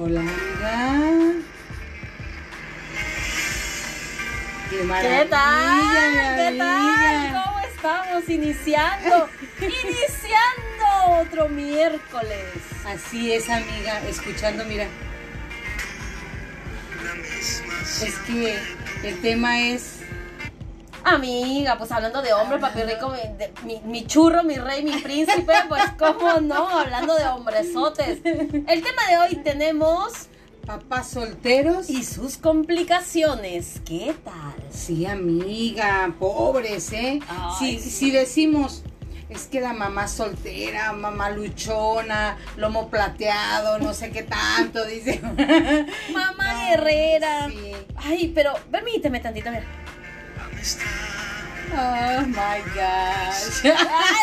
Hola, amiga. Qué maravilla, ¿Qué tal? ¿Qué tal? ¿Cómo estamos? Iniciando, iniciando otro miércoles. Así es, amiga. Escuchando, mira. Es que el tema es. Amiga, pues hablando de hombre, papi rico, mi, de- mi, mi churro, mi rey, mi príncipe, pues cómo no, hablando de hombresotes. El tema de hoy tenemos Papás solteros. y sus complicaciones. ¿Qué tal? Sí, amiga, pobres, ¿eh? Ay, si, sí. si decimos, es que la mamá soltera, mamá luchona, lomo plateado, no sé qué tanto, dice. Mamá No, guerrera. sí. Ay, pero permíteme tantito, mira. Oh my gosh. Ay,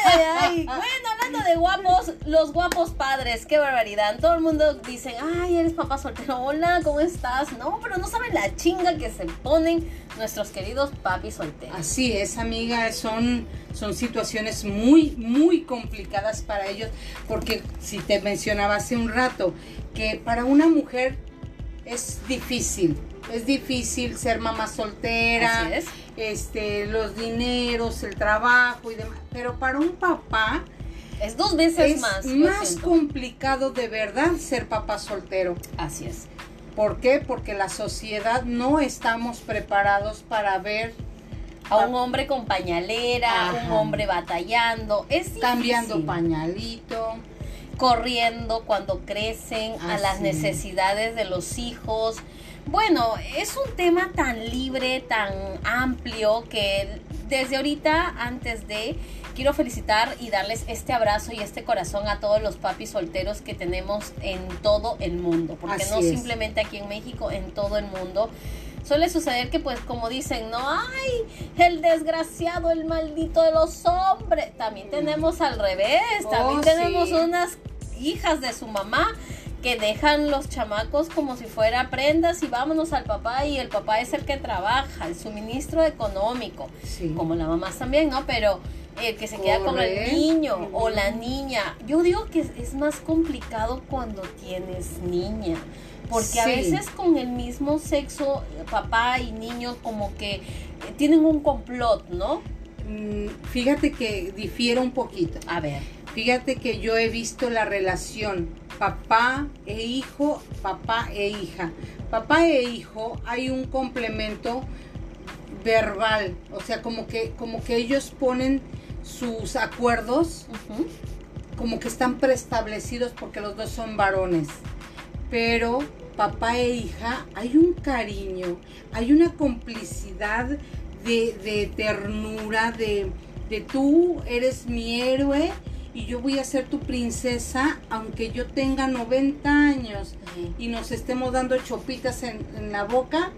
ay, ay. Bueno, hablando de guapos, los guapos padres, qué barbaridad. Todo el mundo dice, ay, eres papá soltero, hola, ¿cómo estás? No, pero no saben la chinga que se ponen nuestros queridos papis solteros. Así es, amiga, son, son situaciones muy, muy complicadas para ellos, porque si te mencionaba hace un rato, que para una mujer es difícil, es difícil ser mamá soltera, Así es. Este, los dineros, el trabajo y demás, pero para un papá Es dos veces es más. más complicado de verdad ser papá soltero. Así es. ¿Por qué? Porque la sociedad no estamos preparados para ver A un hombre con pañalera, un Ajá. hombre batallando. Es difícil. cambiando pañalito. Corriendo cuando crecen a las necesidades de los hijos. Bueno, es un tema tan libre, tan amplio que desde ahorita, antes de, quiero felicitar y darles este abrazo y este corazón a todos los papis solteros que tenemos en todo el mundo, porque Así no es. simplemente aquí en México, en todo el mundo. Suele suceder que pues como dicen, no, ay, el desgraciado, el maldito de los hombres. También tenemos al revés, también Oh, tenemos sí. unas hijas de su mamá que dejan los chamacos como si fuera prendas y vámonos al papá y el papá es el que trabaja, el suministro económico, Sí. como la mamá también, ¿no? Pero el que se queda con el niño o la niña, yo digo que es, más complicado cuando tienes niña. Porque a veces con el mismo sexo, papá y niño como que eh, tienen un complot, ¿no? Mm, Fíjate que difiere un poquito. A ver. Fíjate que yo he visto la relación papá e hijo, papá e hija. Papá e hijo hay un complemento verbal, o sea, como que como que ellos ponen sus acuerdos como que están preestablecidos porque los dos son varones. Pero papá e hija hay un cariño, hay una complicidad de, de ternura, de, de tú eres mi héroe y yo voy a ser tu princesa aunque yo tenga 90 años y nos estemos dando chopitas en, en la boca.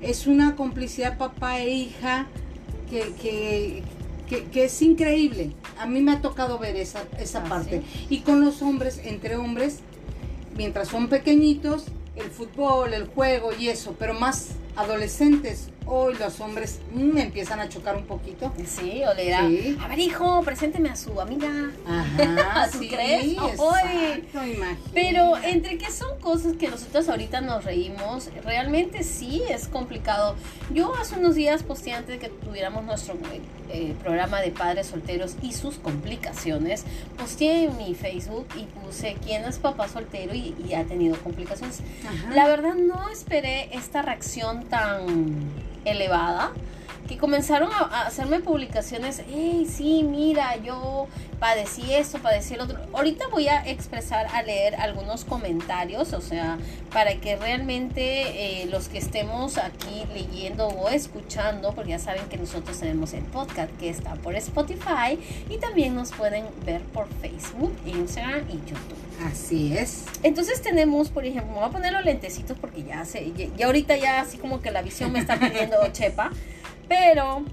Es una complicidad papá e hija que, que, que- que es increíble. A mí me ha tocado ver esa, esa Ah, parte. Y con los hombres, entre hombres, mientras son pequeñitos, el fútbol, el juego y eso, pero más adolescentes, hoy los hombres mm, empiezan a chocar un poquito. Sí, o le dirá, Sí. a ver hijo, presénteme a su amiga. Ajá, ¿Tú sí, crees? exacto. Pero entre que son cosas que nosotros ahorita nos reímos, realmente sí es complicado. Yo hace unos días posteé antes de que tuviéramos nuestro eh, programa de padres solteros y sus complicaciones, posteé en mi Facebook y puse quién es papá soltero y, y ha tenido complicaciones. Ajá. La verdad no esperé esta reacción tan elevada que comenzaron a, hacerme publicaciones, hey, sí, mira, yo padecí esto, padecí el otro. Ahorita voy a expresar, a leer algunos comentarios, o sea, para que realmente eh, los que estemos aquí leyendo o escuchando, porque ya saben que nosotros tenemos el podcast que está por Spotify y también nos pueden ver por Facebook, Instagram y YouTube. Así es. Entonces tenemos, por ejemplo, me voy a poner los lentecitos porque ya sé, ya, ya ahorita ya así como que la visión me está pidiendo chepa, pero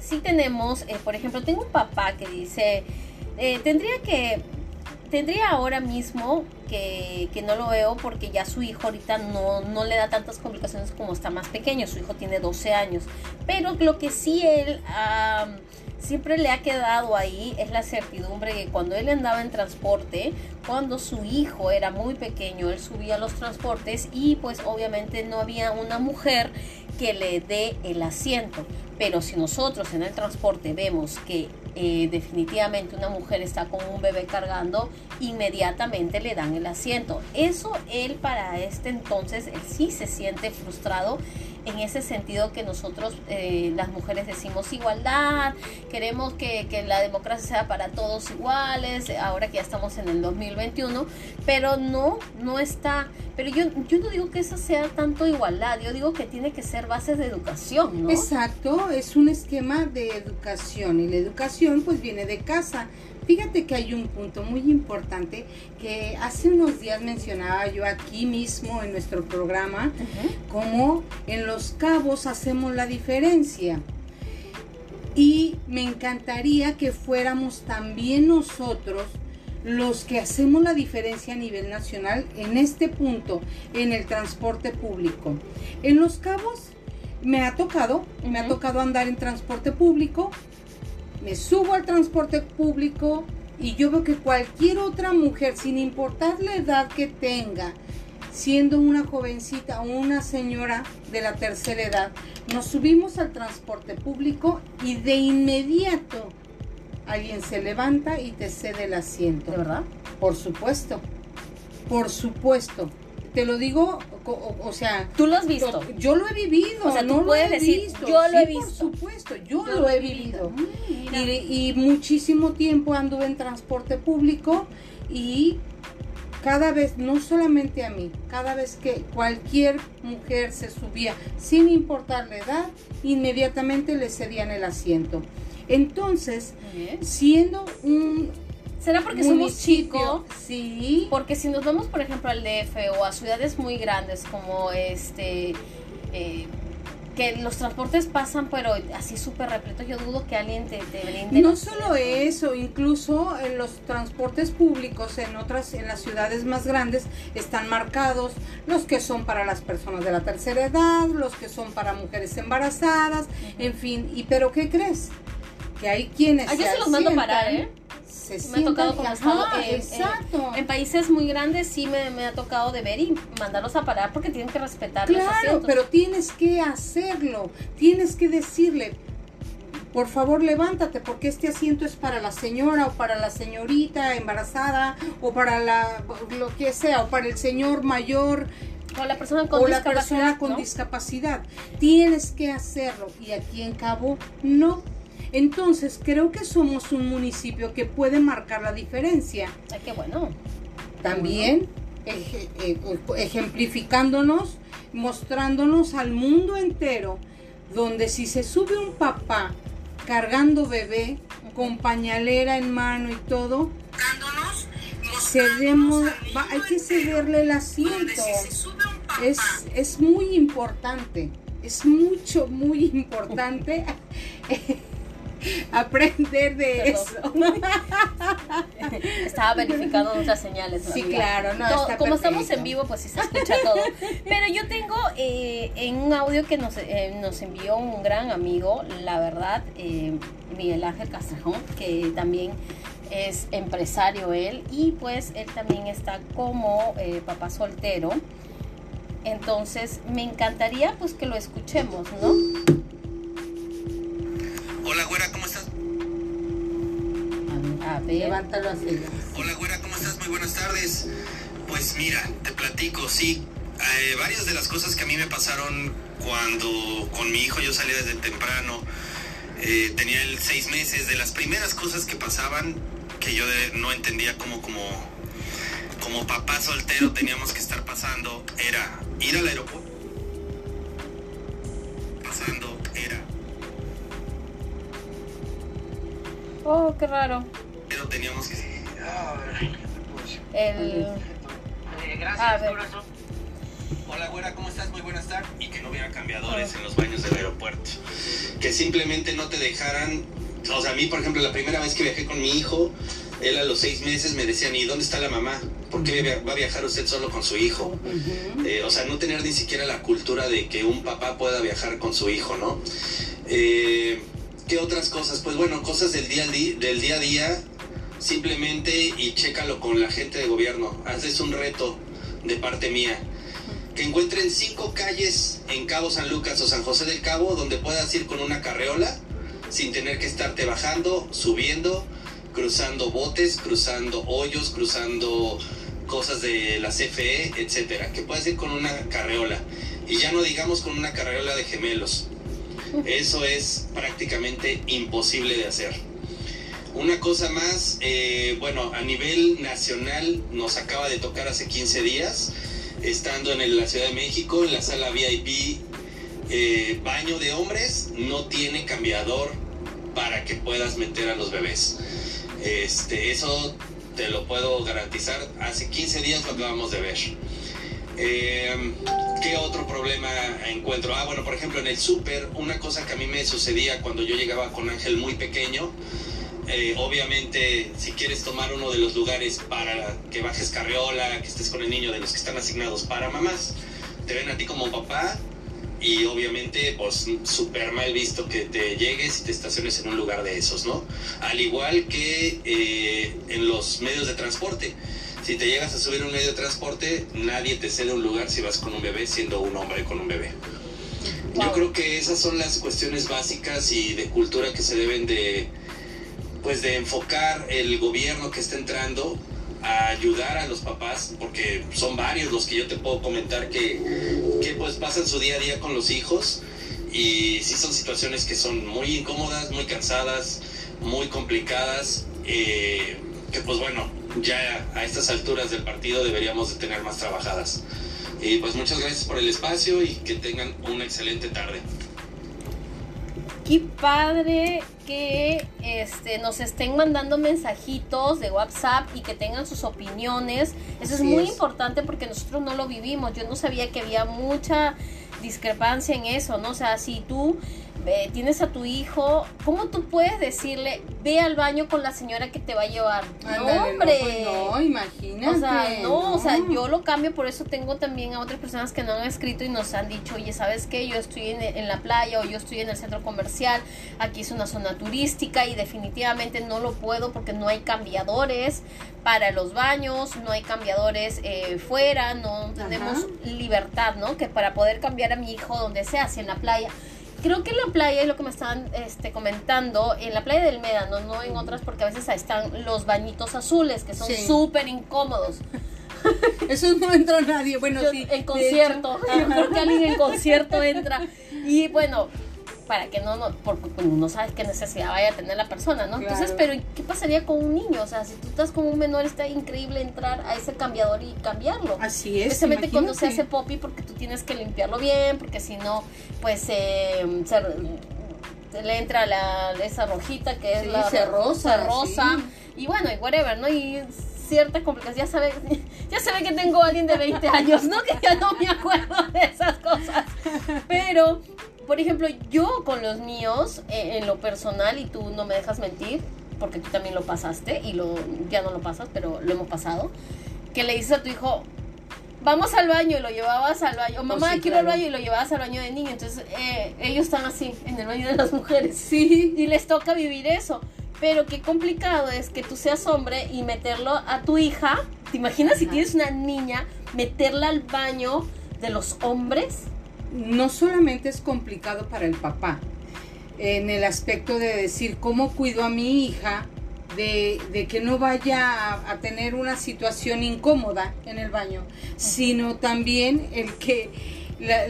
sí tenemos, eh, por ejemplo, tengo un papá que dice, eh, tendría que, tendría ahora mismo que, que no lo veo porque ya su hijo ahorita no, no le da tantas complicaciones como está más pequeño, su hijo tiene 12 años, pero lo que sí él... siempre le ha quedado ahí es la certidumbre que cuando él andaba en transporte, cuando su hijo era muy pequeño, él subía los transportes y pues obviamente no había una mujer que le dé el asiento. Pero si nosotros en el transporte vemos que eh, definitivamente una mujer está con un bebé cargando, inmediatamente le dan el asiento. Eso él para este entonces, él sí se siente frustrado en ese sentido que nosotros eh, las mujeres decimos igualdad, queremos que, que, la democracia sea para todos iguales, ahora que ya estamos en el 2021, pero no, no está, pero yo, yo no digo que esa sea tanto igualdad, yo digo que tiene que ser bases de educación, ¿no? Exacto, es un esquema de educación y la educación pues viene de casa. Fíjate que hay un punto muy importante que hace unos días mencionaba yo aquí mismo en nuestro programa, como en los cabos hacemos la diferencia. Y me encantaría que fuéramos también nosotros los que hacemos la diferencia a nivel nacional en este punto, en el transporte público. En los cabos me ha tocado, me ha tocado andar en transporte público me subo al transporte público y yo veo que cualquier otra mujer, sin importar la edad que tenga, siendo una jovencita o una señora de la tercera edad, nos subimos al transporte público y de inmediato alguien se levanta y te cede el asiento. ¿De verdad? Por supuesto, por supuesto. Te lo digo, o, o sea... ¿Tú lo has visto? Yo, yo lo he vivido. O sea, no puedes lo he decir, visto. yo lo Sí, he visto. Por supuesto, yo, Yo lo he vivido. Y, y muchísimo tiempo anduve en transporte público y cada vez, no solamente a mí, cada vez que cualquier mujer se subía, sin importar la edad, inmediatamente le cedían el asiento. Entonces, siendo un ¿Será porque somos chicos? sí, Porque si nos vamos, por ejemplo, al DF o a ciudades muy grandes como este, eh, que los transportes pasan, pero así súper repletos, yo dudo que alguien te, te brinde. No solo eso, incluso en los transportes públicos en otras, en las ciudades más grandes están marcados los que son para las personas de la tercera edad, los que son para mujeres embarazadas, en fin. ¿Y pero qué crees? Que hay quienes Ah, yo se los mando parar, ¿eh? Se Me ha tocado como Ajá, estado en- en- exacto. En países muy grandes sí me, me ha tocado de ver y mandarlos a parar porque tienen que respetar los Claro, asientos. pero tienes que hacerlo, tienes que decirle, por favor levántate porque este asiento es para la señora o para la señorita embarazada o para la lo que sea o para el señor mayor o la persona con o la persona con ¿no? discapacidad. Tienes que hacerlo y aquí en Cabo no. Entonces creo que somos un municipio que puede marcar la diferencia. Ay, qué bueno. También eh, ejemplificándonos, mostrándonos al mundo entero, donde si se sube un papá cargando bebé, con pañalera en mano y todo, cedemos, va- hay que cederle el asiento. Es, es muy importante, es mucho, muy importante aprender de eso. Estaba verificando nuestras señales. Sí, amiga. claro, no, Todo- como estamos en vivo, pues sí se escucha todo. Pero yo tengo eh, en un audio que nos, eh, nos envió un gran amigo, la verdad, eh, Miguel Ángel Castrejón, que también es empresario él y pues él también está como eh, papá soltero. Entonces me encantaría pues que lo escuchemos, ¿no? Levántalo así. Hola, güera, ¿cómo estás? Muy buenas tardes. Pues mira, te platico, sí. eh, varias de las cosas que a mí me pasaron cuando con mi hijo yo salía desde temprano. eh, tenía él seis meses. De las primeras cosas que pasaban que yo de- no entendía cómo como, como papá soltero teníamos que estar pasando era ir al aeropuerto. Pasando era Oh, qué raro. El... Eh, ver. corazón. Hola, güera, ¿cómo estás? Muy buenas tardes. Y que no hubiera cambiadores en los baños del aeropuerto. Que simplemente no te dejaran. O sea, a mí, por ejemplo, la primera vez que viajé con mi hijo, él a los seis meses me decían, ¿y dónde está la mamá? ¿Por qué va a viajar usted solo con su hijo? Eh, o sea, no tener ni siquiera la cultura de que un papá pueda viajar con su hijo, ¿no? Eh, ¿Qué otras cosas? Pues bueno, cosas del día, del día a día, simplemente y chécalo con la gente de gobierno. Haces un reto de parte mía. Que encuentren cinco calles en Cabo San Lucas o San José del Cabo donde puedas ir con una carreola sin tener que estarte bajando, subiendo, cruzando botes, cruzando hoyos, cruzando cosas de la CFE, etcétera, que puedes ir con una carreola y ya no digamos con una carreola de gemelos. Eso es prácticamente imposible de hacer. Una cosa más, eh, bueno, a nivel nacional nos acaba de tocar hace 15 días, estando en la Ciudad de México, en la sala VIP, eh, baño de hombres, no tiene cambiador para que puedas meter a los bebés. Este, eso te lo puedo garantizar. Hace 15 días lo acabamos de ver. Eh, ¿Qué otro problema encuentro? Ah, bueno, por ejemplo, en el súper, una cosa que a mí me sucedía cuando yo llegaba con Ángel muy pequeño, eh, obviamente, si quieres tomar uno de los lugares para que bajes carriola, que estés con el niño de los que están asignados para mamás, te ven a ti como papá y obviamente, pues súper mal visto que te llegues y te estaciones en un lugar de esos, ¿no? Al igual que eh, en los medios de transporte si te llegas a subir un medio de transporte, nadie te cede un lugar si vas con un bebé siendo un hombre con un bebé. Yo creo que esas son las cuestiones básicas y de cultura que se deben de, pues de enfocar el gobierno que está entrando a ayudar a los papás, porque son varios los que yo te puedo comentar que, que pues pasan su día a día con los hijos y sí son situaciones que son muy incómodas, muy cansadas, muy complicadas, eh, que pues bueno, ya a estas alturas del partido deberíamos de tener más trabajadas. Y pues muchas gracias por el espacio y que tengan una excelente tarde. Qué padre que este, nos estén mandando mensajitos de WhatsApp y que tengan sus opiniones. Eso es muy importante porque nosotros no lo vivimos. Yo no sabía que había mucha discrepancia en eso, ¿no? O sea, si tú tienes a tu hijo, ¿cómo tú puedes decirle, ve al baño con la señora que te va a llevar? no, hombre. Pues no, imagínate. O sea, no, o sea, yo lo cambio, por eso tengo también a otras personas que no han escrito y nos han dicho, oye, ¿sabes qué? Yo estoy en, en la playa o yo estoy en el centro comercial, aquí es una zona turística y definitivamente no lo puedo porque no hay cambiadores para los baños, no hay cambiadores eh, fuera, no tenemos libertad, ¿no? Que para poder cambiar a mi hijo donde sea, si en la playa creo que en la playa, y lo que me estaban este, comentando, en la playa del Médano, no en otras, porque a veces ahí están los bañitos azules, que son súper incómodos. Eso no entró nadie, bueno, sí. En concierto, yo creo que alguien en concierto entra. Y bueno, para que no, no porque no sabes qué necesidad vaya a tener la persona, ¿no? Entonces, pero ¿qué pasaría con un niño? O sea, si tú estás con un menor, está increíble entrar a ese cambiador y cambiarlo. Así es. Especialmente cuando se hace popi, porque tú tienes que limpiarlo bien, porque si no, pues eh, se, le entra la, esa rojita que es la rosa, rosa. Y bueno, y whatever, ¿no? Y ciertas complicaciones. Ya sabe, ya sabe que tengo a alguien de 20 años, ¿no? Que ya no me acuerdo de esas cosas. Pero por ejemplo, yo con los míos, eh, en lo personal, y tú no me dejas mentir, porque tú también lo pasaste, y lo, ya no lo pasas, pero lo hemos pasado, que le dices a tu hijo, vamos al baño y lo llevabas al baño, o mamá, quiero al baño y lo llevabas al baño de niño, entonces eh, ellos están así, en el baño de las mujeres, sí, y les toca vivir eso. Pero qué complicado es que tú seas hombre y meterlo a tu hija. ¿Te imaginas si tienes una niña, meterla al baño de los hombres? No solamente es complicado para el papá, en el aspecto de decir cómo cuido a mi hija de, que no vaya a, tener una situación incómoda en el baño, sino también el que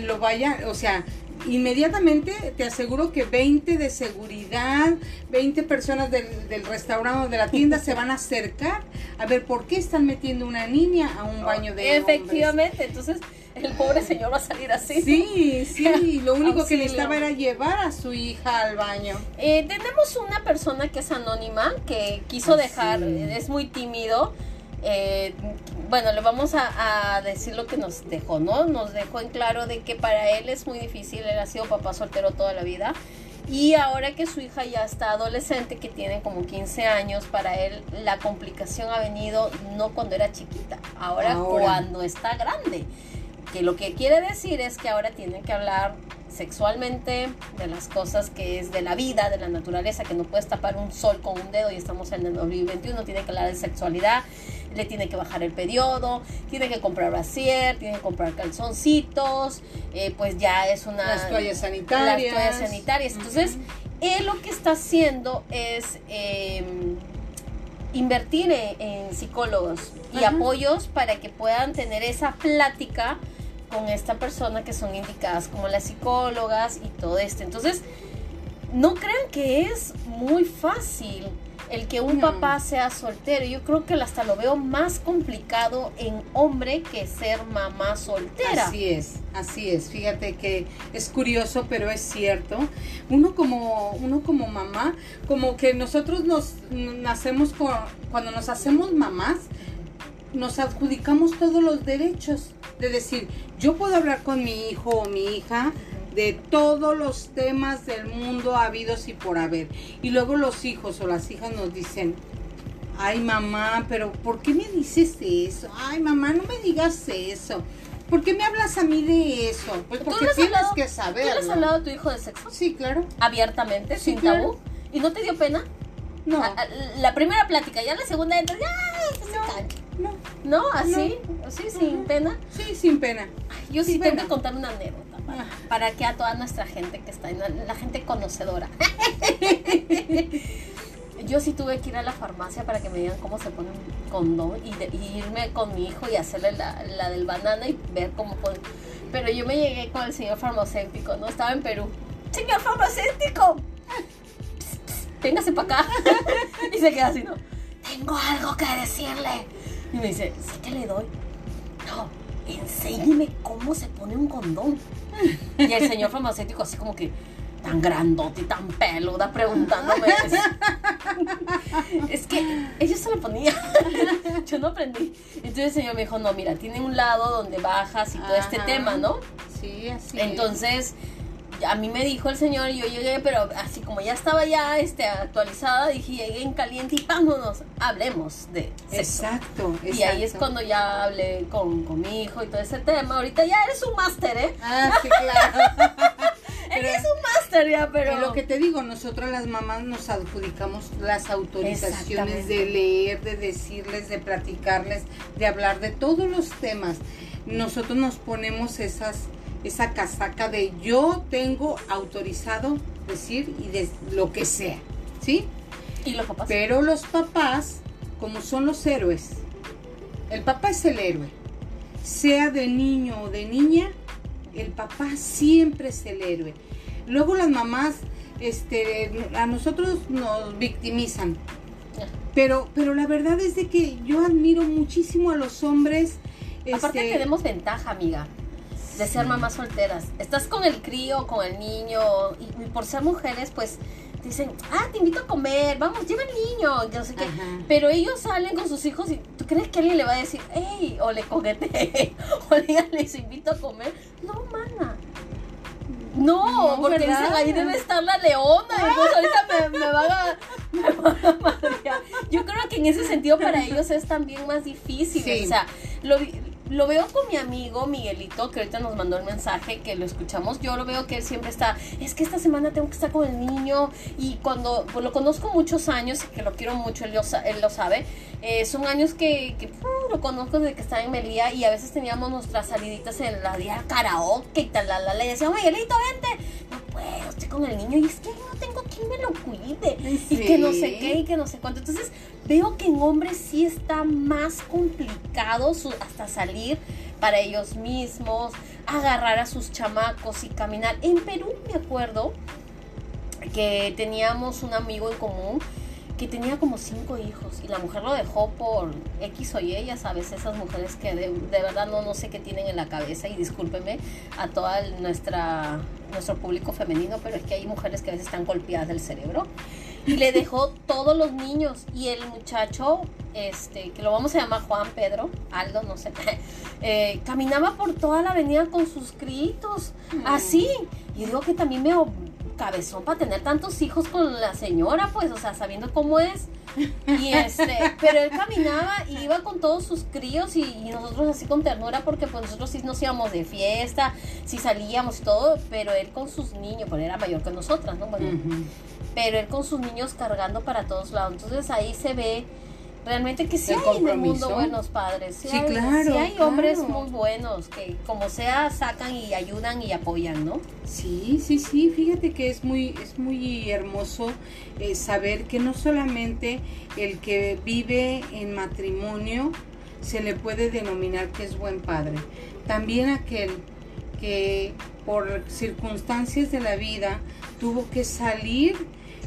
lo vaya, o sea, inmediatamente te aseguro que 20 de seguridad, 20 personas del, del restaurante o de la tienda se van a acercar a ver por qué están metiendo una niña a un baño de Efectivamente, entonces el pobre señor va a salir así. Sí, sí, lo único que necesitaba era llevar a su hija al baño. Eh, tenemos una persona que es anónima, que quiso dejar, es muy tímido. Eh, bueno, le vamos a, decir lo que nos dejó, ¿no? Nos dejó en claro de que para él es muy difícil, él ha sido papá soltero toda la vida. Y ahora que su hija ya está adolescente, que tiene como 15 años, para él la complicación ha venido no cuando era chiquita, ahora. cuando está grande que lo que quiere decir es que ahora tienen que hablar sexualmente, de las cosas que es de la vida, de la naturaleza, que no puedes tapar un sol con un dedo y estamos en el 2021, tiene que hablar de sexualidad, le tiene que bajar el periodo, tiene que comprar brasier, tiene que comprar calzoncitos, eh, pues ya es una... Las toallas sanitarias. Las toallas sanitarias. Entonces, él lo que está haciendo es... Eh, invertir en, en psicólogos y apoyos para que puedan tener esa plática con esta persona que son indicadas como las psicólogas y todo esto. Entonces, no crean que es muy fácil el que un No. papá sea soltero. Yo creo que hasta lo veo más complicado en hombre que ser mamá soltera. Así es, así es. Fíjate que es curioso, pero es cierto. Uno como, uno como mamá, como que nosotros nos nacemos con, cuando nos hacemos mamás, nos adjudicamos todos los derechos. De decir, yo puedo hablar con mi hijo o mi hija de todos los temas del mundo habidos y por haber. Y luego los hijos o las hijas nos dicen, Ay, mamá, pero ¿por qué me dices eso? Ay, mamá, no me digas eso. ¿Por qué me hablas a mí de eso? Pues ¿Tú porque tienes hablado- que ¿Tú le has hablado a tu hijo de sexo? Sí, claro. Abiertamente, Sí, sin claro. tabú. ¿Y no te dio pena? No, La primera plática, ya la segunda ¡ay! que se no. ¿No? ¿Así? ¿Así? ¿Sin Ujú. pena? Sí, sin pena. Yo sí Sí, tengo que contar una anécdota para, Ah. para que a toda nuestra gente que está la, la gente conocedora. Yo sí tuve que ir a la farmacia para que me digan cómo se pone un condón y, de- y irme con mi hijo y hacerle la, la del banana y ver cómo pone. Pero yo me llegué con el señor farmacéutico, ¿no? Estaba en Perú. ¡Señor farmacéutico! Pss, pss, Véngase para acá. y se queda así, ¿no? Tengo algo que decirle. Y me dice, ¿sí que le doy? No, enséñeme cómo se pone un condón. Y el señor farmacéutico así como que tan grandote y tan peluda preguntándome eso. Es que ellos se lo ponían. Yo no aprendí. Entonces el señor me dijo, no, mira, tiene un lado donde bajas y todo este tema, ¿no? Sí, así. es. A mí me dijo el señor y yo llegué, pero así como ya estaba ya este, actualizada, dije, llegué en caliente y vámonos, hablemos de sexo. Exacto, exacto. Y ahí es cuando ya hablé con, con mi hijo y todo ese tema. Ahorita ya eres un máster, ¿eh? Ah, sí, claro. Eres un máster ya, pero... Pero lo que te digo, nosotras las mamás nos adjudicamos las autorizaciones de leer, de decirles, de platicarles, de hablar de todos los temas. Nosotros nos ponemos esas esa casaca de yo tengo autorizado decir y de lo que sea, ¿sí? Y los papás. Pero los papás, como son los héroes, el papá es el héroe. Sea de niño o de niña, el papá siempre es el héroe. Luego las mamás, este, a nosotros nos victimizan. Pero, pero la verdad es de que yo admiro muchísimo a los hombres. Aparte este, tenemos ventaja, amiga, de ser mamás solteras. Estás con el crío, con el niño, y, y por ser mujeres, pues dicen, ah, te invito a comer, vamos, lleva el niño, yo sé qué. Ajá. Pero ellos salen con sus hijos y tú crees que alguien le va a decir, hey, o le coquete, o le les invito a comer. No, mana. No, No, porque ¿verdad? dicen, ahí debe estar la leona. Y entonces ahorita me, me van a, me van a madrear. Yo creo que en ese sentido para ellos es también más difícil. Sí. O sea, lo, lo veo con mi amigo Miguelito, que ahorita nos mandó el mensaje, que lo escuchamos. Yo lo veo que él siempre está, es que esta semana tengo que estar con el niño. Y cuando pues, lo conozco muchos años, y que lo quiero mucho, él lo, él lo sabe. eh, son años que, que, uh, lo conozco desde que estaba en Melía y a veces teníamos nuestras saliditas en la día karaoke y tal, la, la, la, y decía, Miguelito, vente. No puedo, estoy con el niño y es que no tengo quien me lo cuide. Y que no sé qué y que no sé cuánto. Entonces veo que en hombres sí está más complicado hasta salir para ellos mismos, agarrar a sus chamacos y caminar. En Perú me acuerdo que teníamos un amigo en común que tenía como cinco hijos y la mujer lo dejó por X o Y, ya sabes, esas mujeres que de, de verdad no, no sé qué tienen en la cabeza y discúlpeme a toda nuestra nuestro público femenino, pero es que hay mujeres que a veces están golpeadas del cerebro y le dejó todos los niños y el muchacho este que lo vamos a llamar Juan Pedro Aldo no sé eh, caminaba por toda la avenida con sus gritos así y digo que también me cabezón para tener tantos hijos con la señora pues o sea sabiendo cómo es Y este, pero él caminaba y iba con todos sus críos y, y nosotros así con ternura porque pues nosotros sí nos íbamos de fiesta, sí salíamos y todo, pero él con sus niños, porque era mayor que nosotras, ¿no? Bueno. Pero él con sus niños cargando para todos lados. Entonces ahí se ve realmente que sí El hay en el mundo buenos padres. Sí, Sí, hay, claro, sí hay hombres muy buenos que como sea sacan y ayudan y apoyan, ¿no? Sí, sí, sí, fíjate que es muy, es muy hermoso eh, saber que no solamente el que vive en matrimonio se le puede denominar que es buen padre, también aquel que por circunstancias de la vida tuvo que salir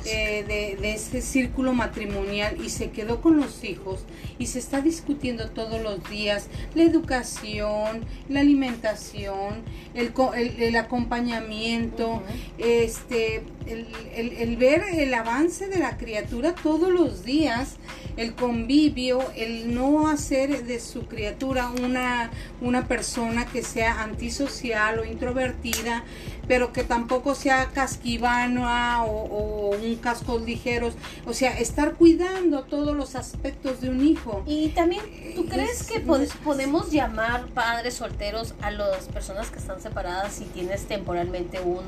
eh, de, de ese círculo matrimonial y se quedó con los hijos y se está discutiendo todos los días la educación, la alimentación, el, el, el acompañamiento, este, el, el- el ver el avance de la criatura todos los días, el convivio, el no hacer de su criatura una, una persona que sea antisocial o introvertida, pero que tampoco sea casquivana o, o un cascos ligeros, o sea, estar cuidando todos los aspectos de un hijo. Y también, ¿tú crees Es- que pod- podemos llamar padres solteros a las personas que están separadas si tienes temporalmente un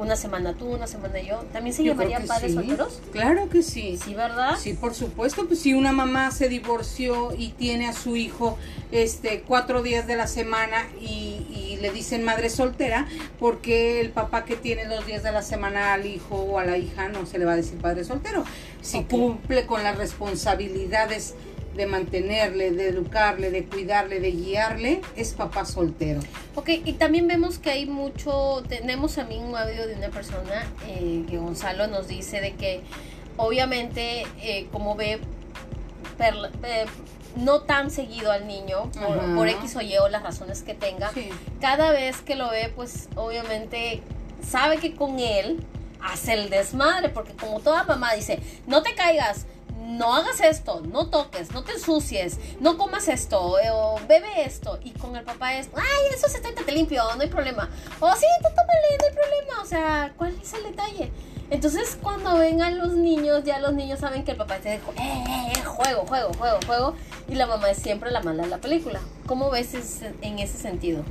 una semana tú, una semana yo? ¿También se Yo llamarían padres sí. solteros? Claro que sí. Sí, ¿verdad? Sí, por supuesto, pues si una mamá se divorció y tiene a su hijo este cuatro días de la semana y, y le dicen madre soltera, porque el papá que tiene los días de la semana al hijo o a la hija no se le va a decir padre soltero. Si cumple con las responsabilidades de mantenerle, de educarle, de cuidarle, de guiarle, es papá soltero. Ok, y también vemos que hay mucho, tenemos también un audio de una persona eh, que Gonzalo nos dice de que obviamente eh, como ve per- eh, no tan seguido al niño por, X o Y o las razones que tenga, Sí. cada vez que lo ve pues obviamente sabe que con él hace el desmadre porque como toda mamá dice, no te caigas, no hagas esto, no toques, no te ensucies, no comas esto, eh, o bebe esto. Y con el papá es, ay, eso se está te limpio, no hay problema. O sí, tú tómale, no hay problema. O sea, ¿cuál es el detalle? Entonces, cuando vengan los niños, ya los niños saben que el papá te dijo, eh, eh, eh, juego, juego, juego, juego. Y la mamá es siempre la mala de la película. ¿Cómo ves en ese sentido?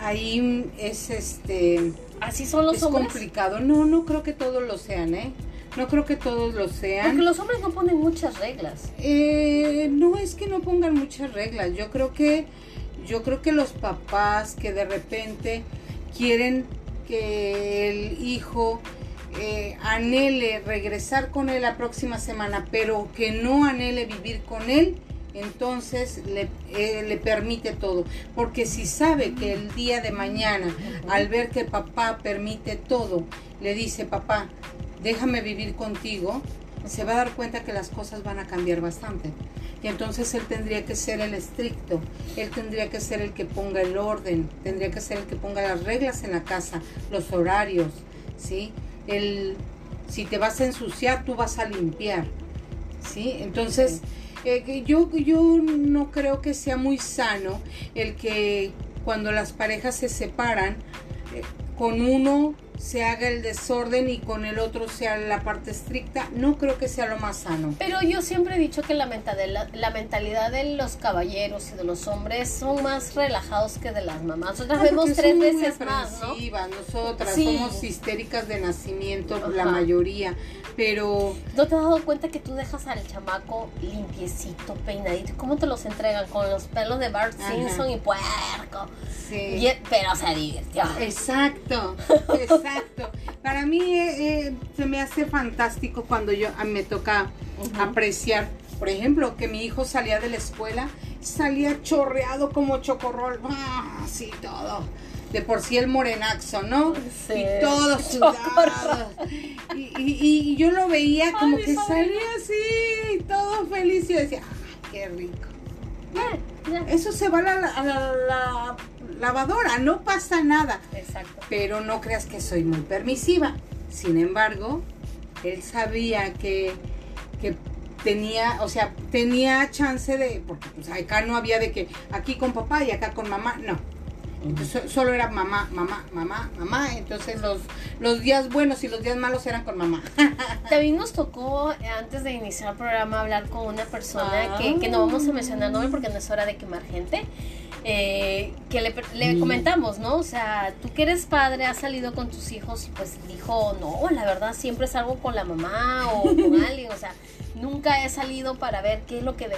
Ahí es este Así son los es hombres. complicado. No, no creo que todos lo sean, ¿eh? No creo que todos lo sean. Porque los hombres no ponen muchas reglas. Eh, no es que no pongan muchas reglas. Yo creo que yo creo que los papás que de repente quieren que el hijo eh, anhele regresar con él la próxima semana, pero que no anhele vivir con él, entonces le, eh, le permite todo. Porque si sabe que el día de mañana, al ver que papá permite todo, le dice, papá, déjame vivir contigo, se va a dar cuenta que las cosas van a cambiar bastante. Y entonces él tendría que ser el estricto, él tendría que ser el que ponga el orden, tendría que ser el que ponga las reglas en la casa, los horarios, ¿sí? El, si te vas a ensuciar, tú vas a limpiar, ¿sí? Entonces, eh, yo, yo no creo que sea muy sano el que cuando las parejas se separan, eh, con uno se haga el desorden y con el otro sea la parte estricta, no creo que sea lo más sano. Pero yo siempre he dicho que la mentalidad, la mentalidad de los caballeros y de los hombres son más relajados que de las mamás. Nosotras Ah, vemos tres veces más, ¿no? Nosotras Sí. somos histéricas de nacimiento, la mayoría, pero ¿No te has dado cuenta que tú dejas al chamaco limpiecito, peinadito? ¿Cómo te los entregan? Con los pelos de Bart Ajá. Simpson y puerco. sí. Y- pero se divirtió. Exacto, exacto. Para mí eh, eh, se me hace fantástico cuando yo a mí me toca apreciar, por ejemplo, que mi hijo salía de la escuela, salía chorreado como chocorrol, ah, así todo. De por sí el morenaxo, ¿no? Sí. Y todo sudado. Y, y- y yo lo veía como Ay, que salía así, todo feliz. Y yo decía, ¡ay, qué rico! Eso se va a la, a la- la lavadora, no pasa nada Exacto. pero no creas que soy muy permisiva. Sin embargo, él sabía que, que tenía, o sea, tenía chance de, porque pues acá no había de que aquí con papá y acá con mamá, no. Entonces, solo era mamá, mamá, mamá, mamá. Entonces los, los días buenos y los días malos eran con mamá. También nos tocó, eh, antes de iniciar el programa, hablar con una persona que, que no vamos a mencionar nombre porque no es hora de quemar gente. eh, que le, le comentamos, ¿no? O sea, tú que eres padre, has salido con tus hijos y pues dijo, no, la verdad siempre salgo con la mamá o con alguien, o sea, nunca he salido para ver qué es lo que de,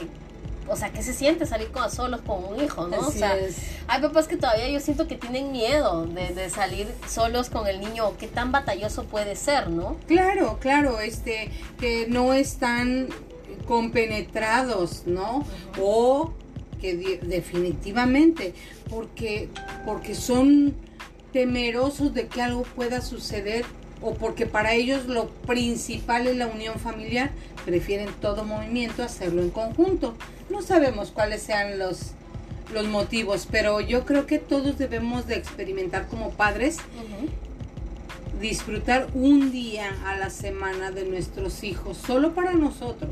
o sea, qué se siente salir con, solos con un hijo, ¿no? o Así sea, es. hay papás que todavía yo siento que tienen miedo de, de salir solos con el niño, o qué tan batalloso puede ser, ¿no? Claro, claro, este, que no están compenetrados, ¿no? O que definitivamente, porque, porque son temerosos de que algo pueda suceder o porque para ellos lo principal es la unión familiar, prefieren todo movimiento hacerlo en conjunto. No sabemos cuáles sean los, los motivos, pero yo creo que todos debemos de experimentar como padres disfrutar un día a la semana de nuestros hijos, solo para nosotros.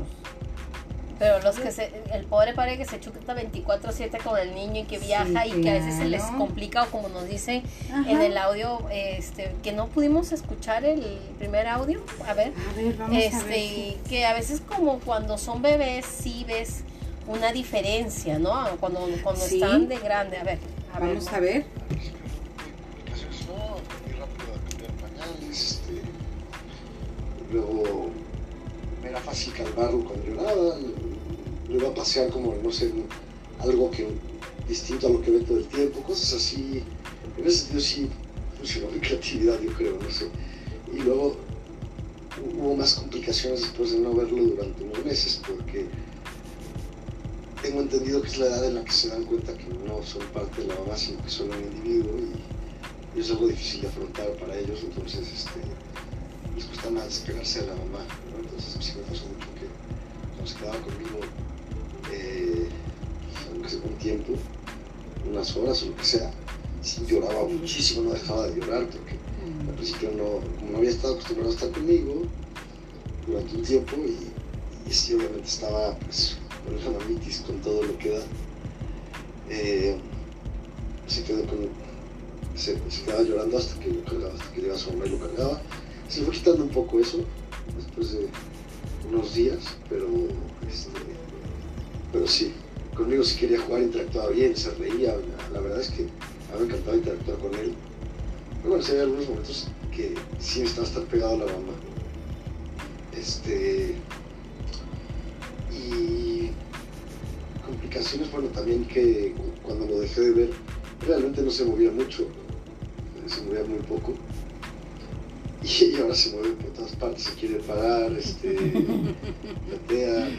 Pero los que se, el pobre padre que se chuta 24/7 con el niño y que viaja y que a veces se les complica o como nos dicen Ajá. en el audio, este, que no pudimos escuchar el primer audio, a ver, A ver, vamos a ver. este, que a veces como cuando son bebés sí ves una diferencia, ¿no? Cuando, cuando Sí. están de grande, a ver, a ver. Vamos a ver. complicaciones, no, muy rápido a cambiar pañales, este, luego me era fácil calmarlo cuando lloraba, lo iba a pasear como, no sé, algo que distinto a lo que ve todo el tiempo, cosas así, en ese sentido sí funcionó mi creatividad, yo creo, no sé, y luego hubo más complicaciones después de no verlo durante unos meses, porque tengo entendido que es la edad en la que se dan cuenta que no son parte de la mamá, sino que son un individuo y, y es algo difícil de afrontar para ellos, entonces este, les cuesta más despegarse de la mamá. ¿no? Entonces sí me pasó mucho que cuando se quedaba conmigo, eh, un tiempo, unas horas o lo que sea, sí lloraba muchísimo, no dejaba de llorar porque al principio no, como no había estado acostumbrado a estar conmigo durante un tiempo y, y sí obviamente estaba pues con todo lo que da. Eh, se quedó con, se, quedaba llorando hasta que lo cargaba, hasta que llegaba su mamá y lo cargaba. Se fue quitando un poco eso después de unos días, pero este, pero sí, conmigo sí quería jugar, interactuaba bien, se reía, la, verdad es que me encantaba interactuar con él. Pero bueno, sí había algunos momentos que sí necesitaba estar pegado a la mamá. Este. Y. Complicaciones, bueno, también que cuando lo dejé de ver, realmente no se movía mucho, se movía muy poco. Y ahora se mueve por todas partes, se quiere parar, este, patea,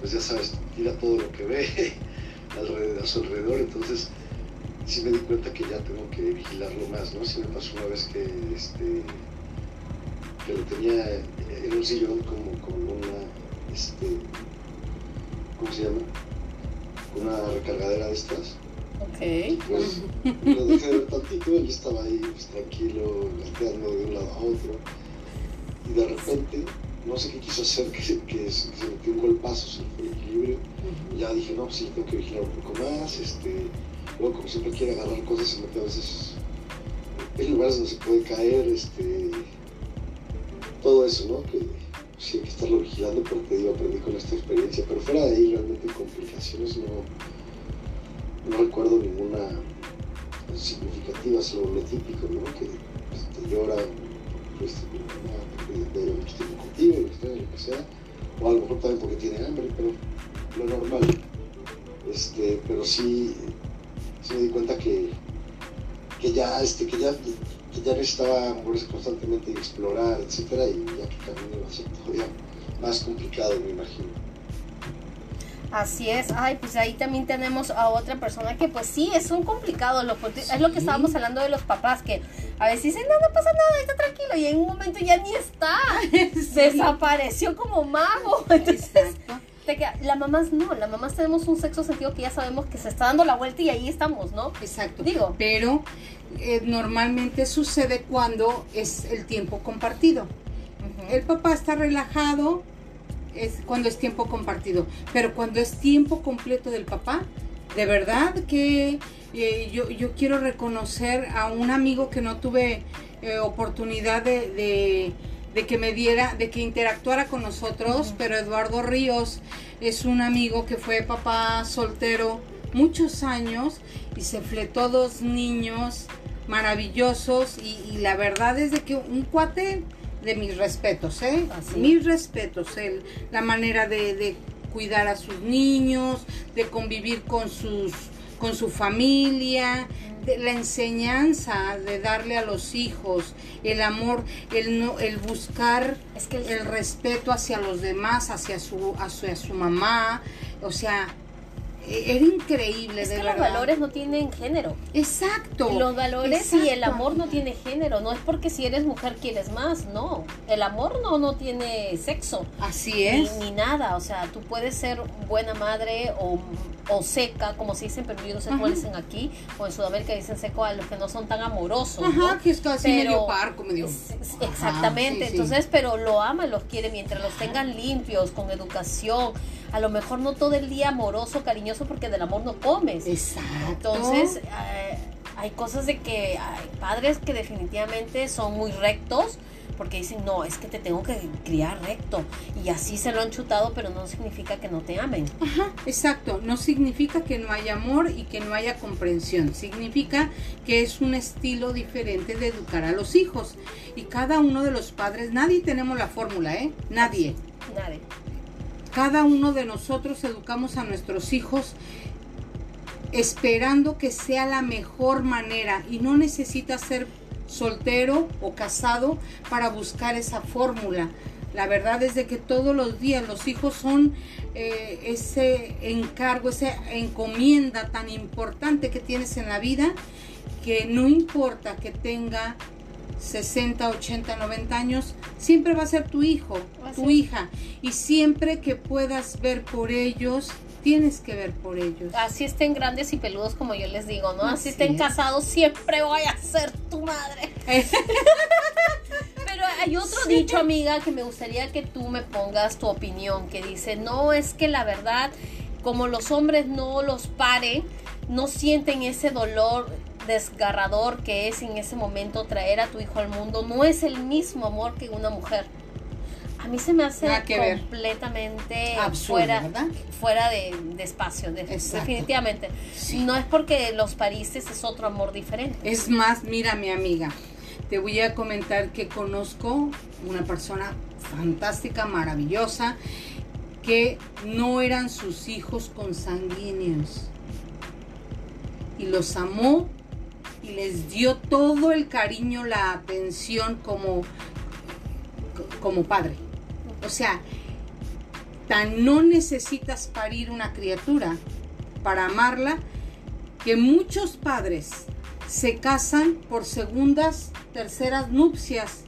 pues ya sabes, tira todo lo que ve alrededor, a su alrededor, entonces sí me di cuenta que ya tengo que vigilarlo más, ¿no? Sí me pasó una vez que, este, que lo tenía en un sillón como con una, este, ¿cómo se llama? Una recargadera de estas. Ok. Pues lo dejé de ver tantito, él estaba ahí pues, tranquilo, gateando de un lado a otro. Y de repente, no sé qué quiso hacer, que, se- que se metió un golpazo, se fue el equilibrio. Y ya dije, no, pues sí, tengo que vigilar un poco más. Este, luego, como siempre quiere agarrar cosas, se mete a veces en lugares donde se puede caer. Este, todo eso, ¿no? Que sí hay que estarlo vigilando, pero te digo, aprendí con esta experiencia. Pero fuera de ahí, realmente complicaciones no no recuerdo ninguna significativa, solo lo típico, ¿no? Que pues, te llora, pues, porque lleva mucho tiempo contigo, lo que sea, o a lo mejor también porque tiene hambre, pero lo normal. Este, pero sí, sí me di cuenta que, que ya, este, que ya, que ya necesitaba moverse constantemente y explorar, etcétera, y ya que camino iba a ser todavía más complicado, me imagino. Así es, ay, pues ahí también tenemos a otra persona que pues sí, es un complicado, lo, es lo que Sí. estábamos hablando de los papás, que a veces dicen, no, no pasa nada, está tranquilo, y en un momento ya ni está, desapareció como mago. Entonces, Exacto. te queda- la mamás no, las mamás tenemos un sexo sentido que ya sabemos que se está dando la vuelta y ahí estamos, ¿no? Exacto. Digo. Pero eh, normalmente sucede cuando es el tiempo compartido. El papá está relajado es cuando es tiempo compartido, pero cuando es tiempo completo del papá, de verdad que eh, yo, yo quiero reconocer a un amigo que no tuve eh, oportunidad de, de, de que me diera, de que interactuara con nosotros, pero Eduardo Ríos es un amigo que fue papá soltero muchos años y se fletó dos niños maravillosos y, y la verdad es de que un cuate de mis respetos, ¿eh? Así. Mis respetos, él, la manera de, de cuidar a sus niños, de convivir con sus con su familia, de la enseñanza de darle a los hijos, el amor, el no, el buscar Es que el- el respeto hacia los demás, hacia su, hacia su mamá, o sea, era increíble, Es de que los valores no tienen género. Exacto. Los valores y el exacto. amor no tiene género. No es porque si eres mujer quieres más, no. El amor no, no tiene sexo. Así es. ni nada, o sea, tú puedes ser buena madre o, o seca, como se dicen, pero yo no sé cuál dicen aquí, o en Sudamérica dicen seco a los que no son tan amorosos. Ajá, ¿no? que es casi Pero- medio parco, medio. Ajá, Exactamente, sí. entonces, pero lo ama, los quiere mientras los tengan limpios, con educación, a lo mejor no todo el día amoroso, cariñoso, porque del amor no comes. Exacto. Entonces, eh, hay cosas de que hay padres que definitivamente son muy rectos, porque dicen, no, es que te tengo que criar recto, y así se lo han chutado, pero no significa que no te amen. Ajá, exacto. No significa que no haya amor y que no haya comprensión. Significa que es un estilo diferente de educar a los hijos. Y cada uno de los padres, nadie tenemos la fórmula, ¿eh? Nadie. Nadie. Cada uno de nosotros educamos a nuestros hijos esperando que sea la mejor manera y no necesitas ser soltero o casado para buscar esa fórmula. La verdad es de que todos los días los hijos son eh, ese encargo, esa encomienda tan importante que tienes en la vida que no importa que tenga 60, 80, 90 años, siempre va a ser tu hijo, Así tu hija. Y siempre que puedas ver por ellos, tienes que ver por ellos. Así estén grandes y peludos como yo les digo, ¿no? Así, Así estén es. casados, siempre voy a ser tu madre. Pero hay otro dicho, amiga, que me gustaría que tú me pongas tu opinión, que dice, no, es que la verdad, como los hombres no los paren, no sienten ese dolor desgarrador que es en ese momento traer a tu hijo al mundo, no es el mismo amor que una mujer. A mí se me hace completamente Absurdo, fuera, ¿verdad? fuera de, de espacio, de- definitivamente. Sí. No es porque los países es otro amor diferente. Es más, mira mi amiga, te voy a comentar que conozco una persona fantástica, maravillosa, que no eran sus hijos consanguíneos. Y los amó y les dio todo el cariño, la atención como, como padre. O sea, tan no necesitas parir una criatura para amarla que muchos padres se casan por segundas, terceras nupcias.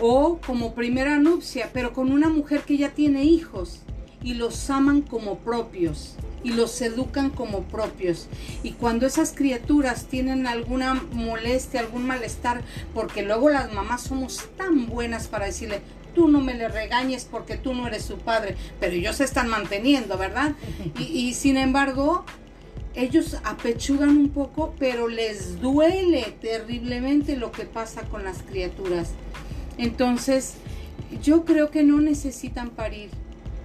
O como primera nupcia, pero con una mujer que ya tiene hijos y los aman como propios y los educan como propios. Y cuando esas criaturas tienen alguna molestia, algún malestar, porque luego las mamás somos tan buenas para decirle, tú no me le regañes porque tú no eres su padre, pero ellos se están manteniendo, ¿verdad? Y, y sin embargo, ellos apechugan un poco, pero les duele terriblemente lo que pasa con las criaturas. Entonces, yo creo que no necesitan parir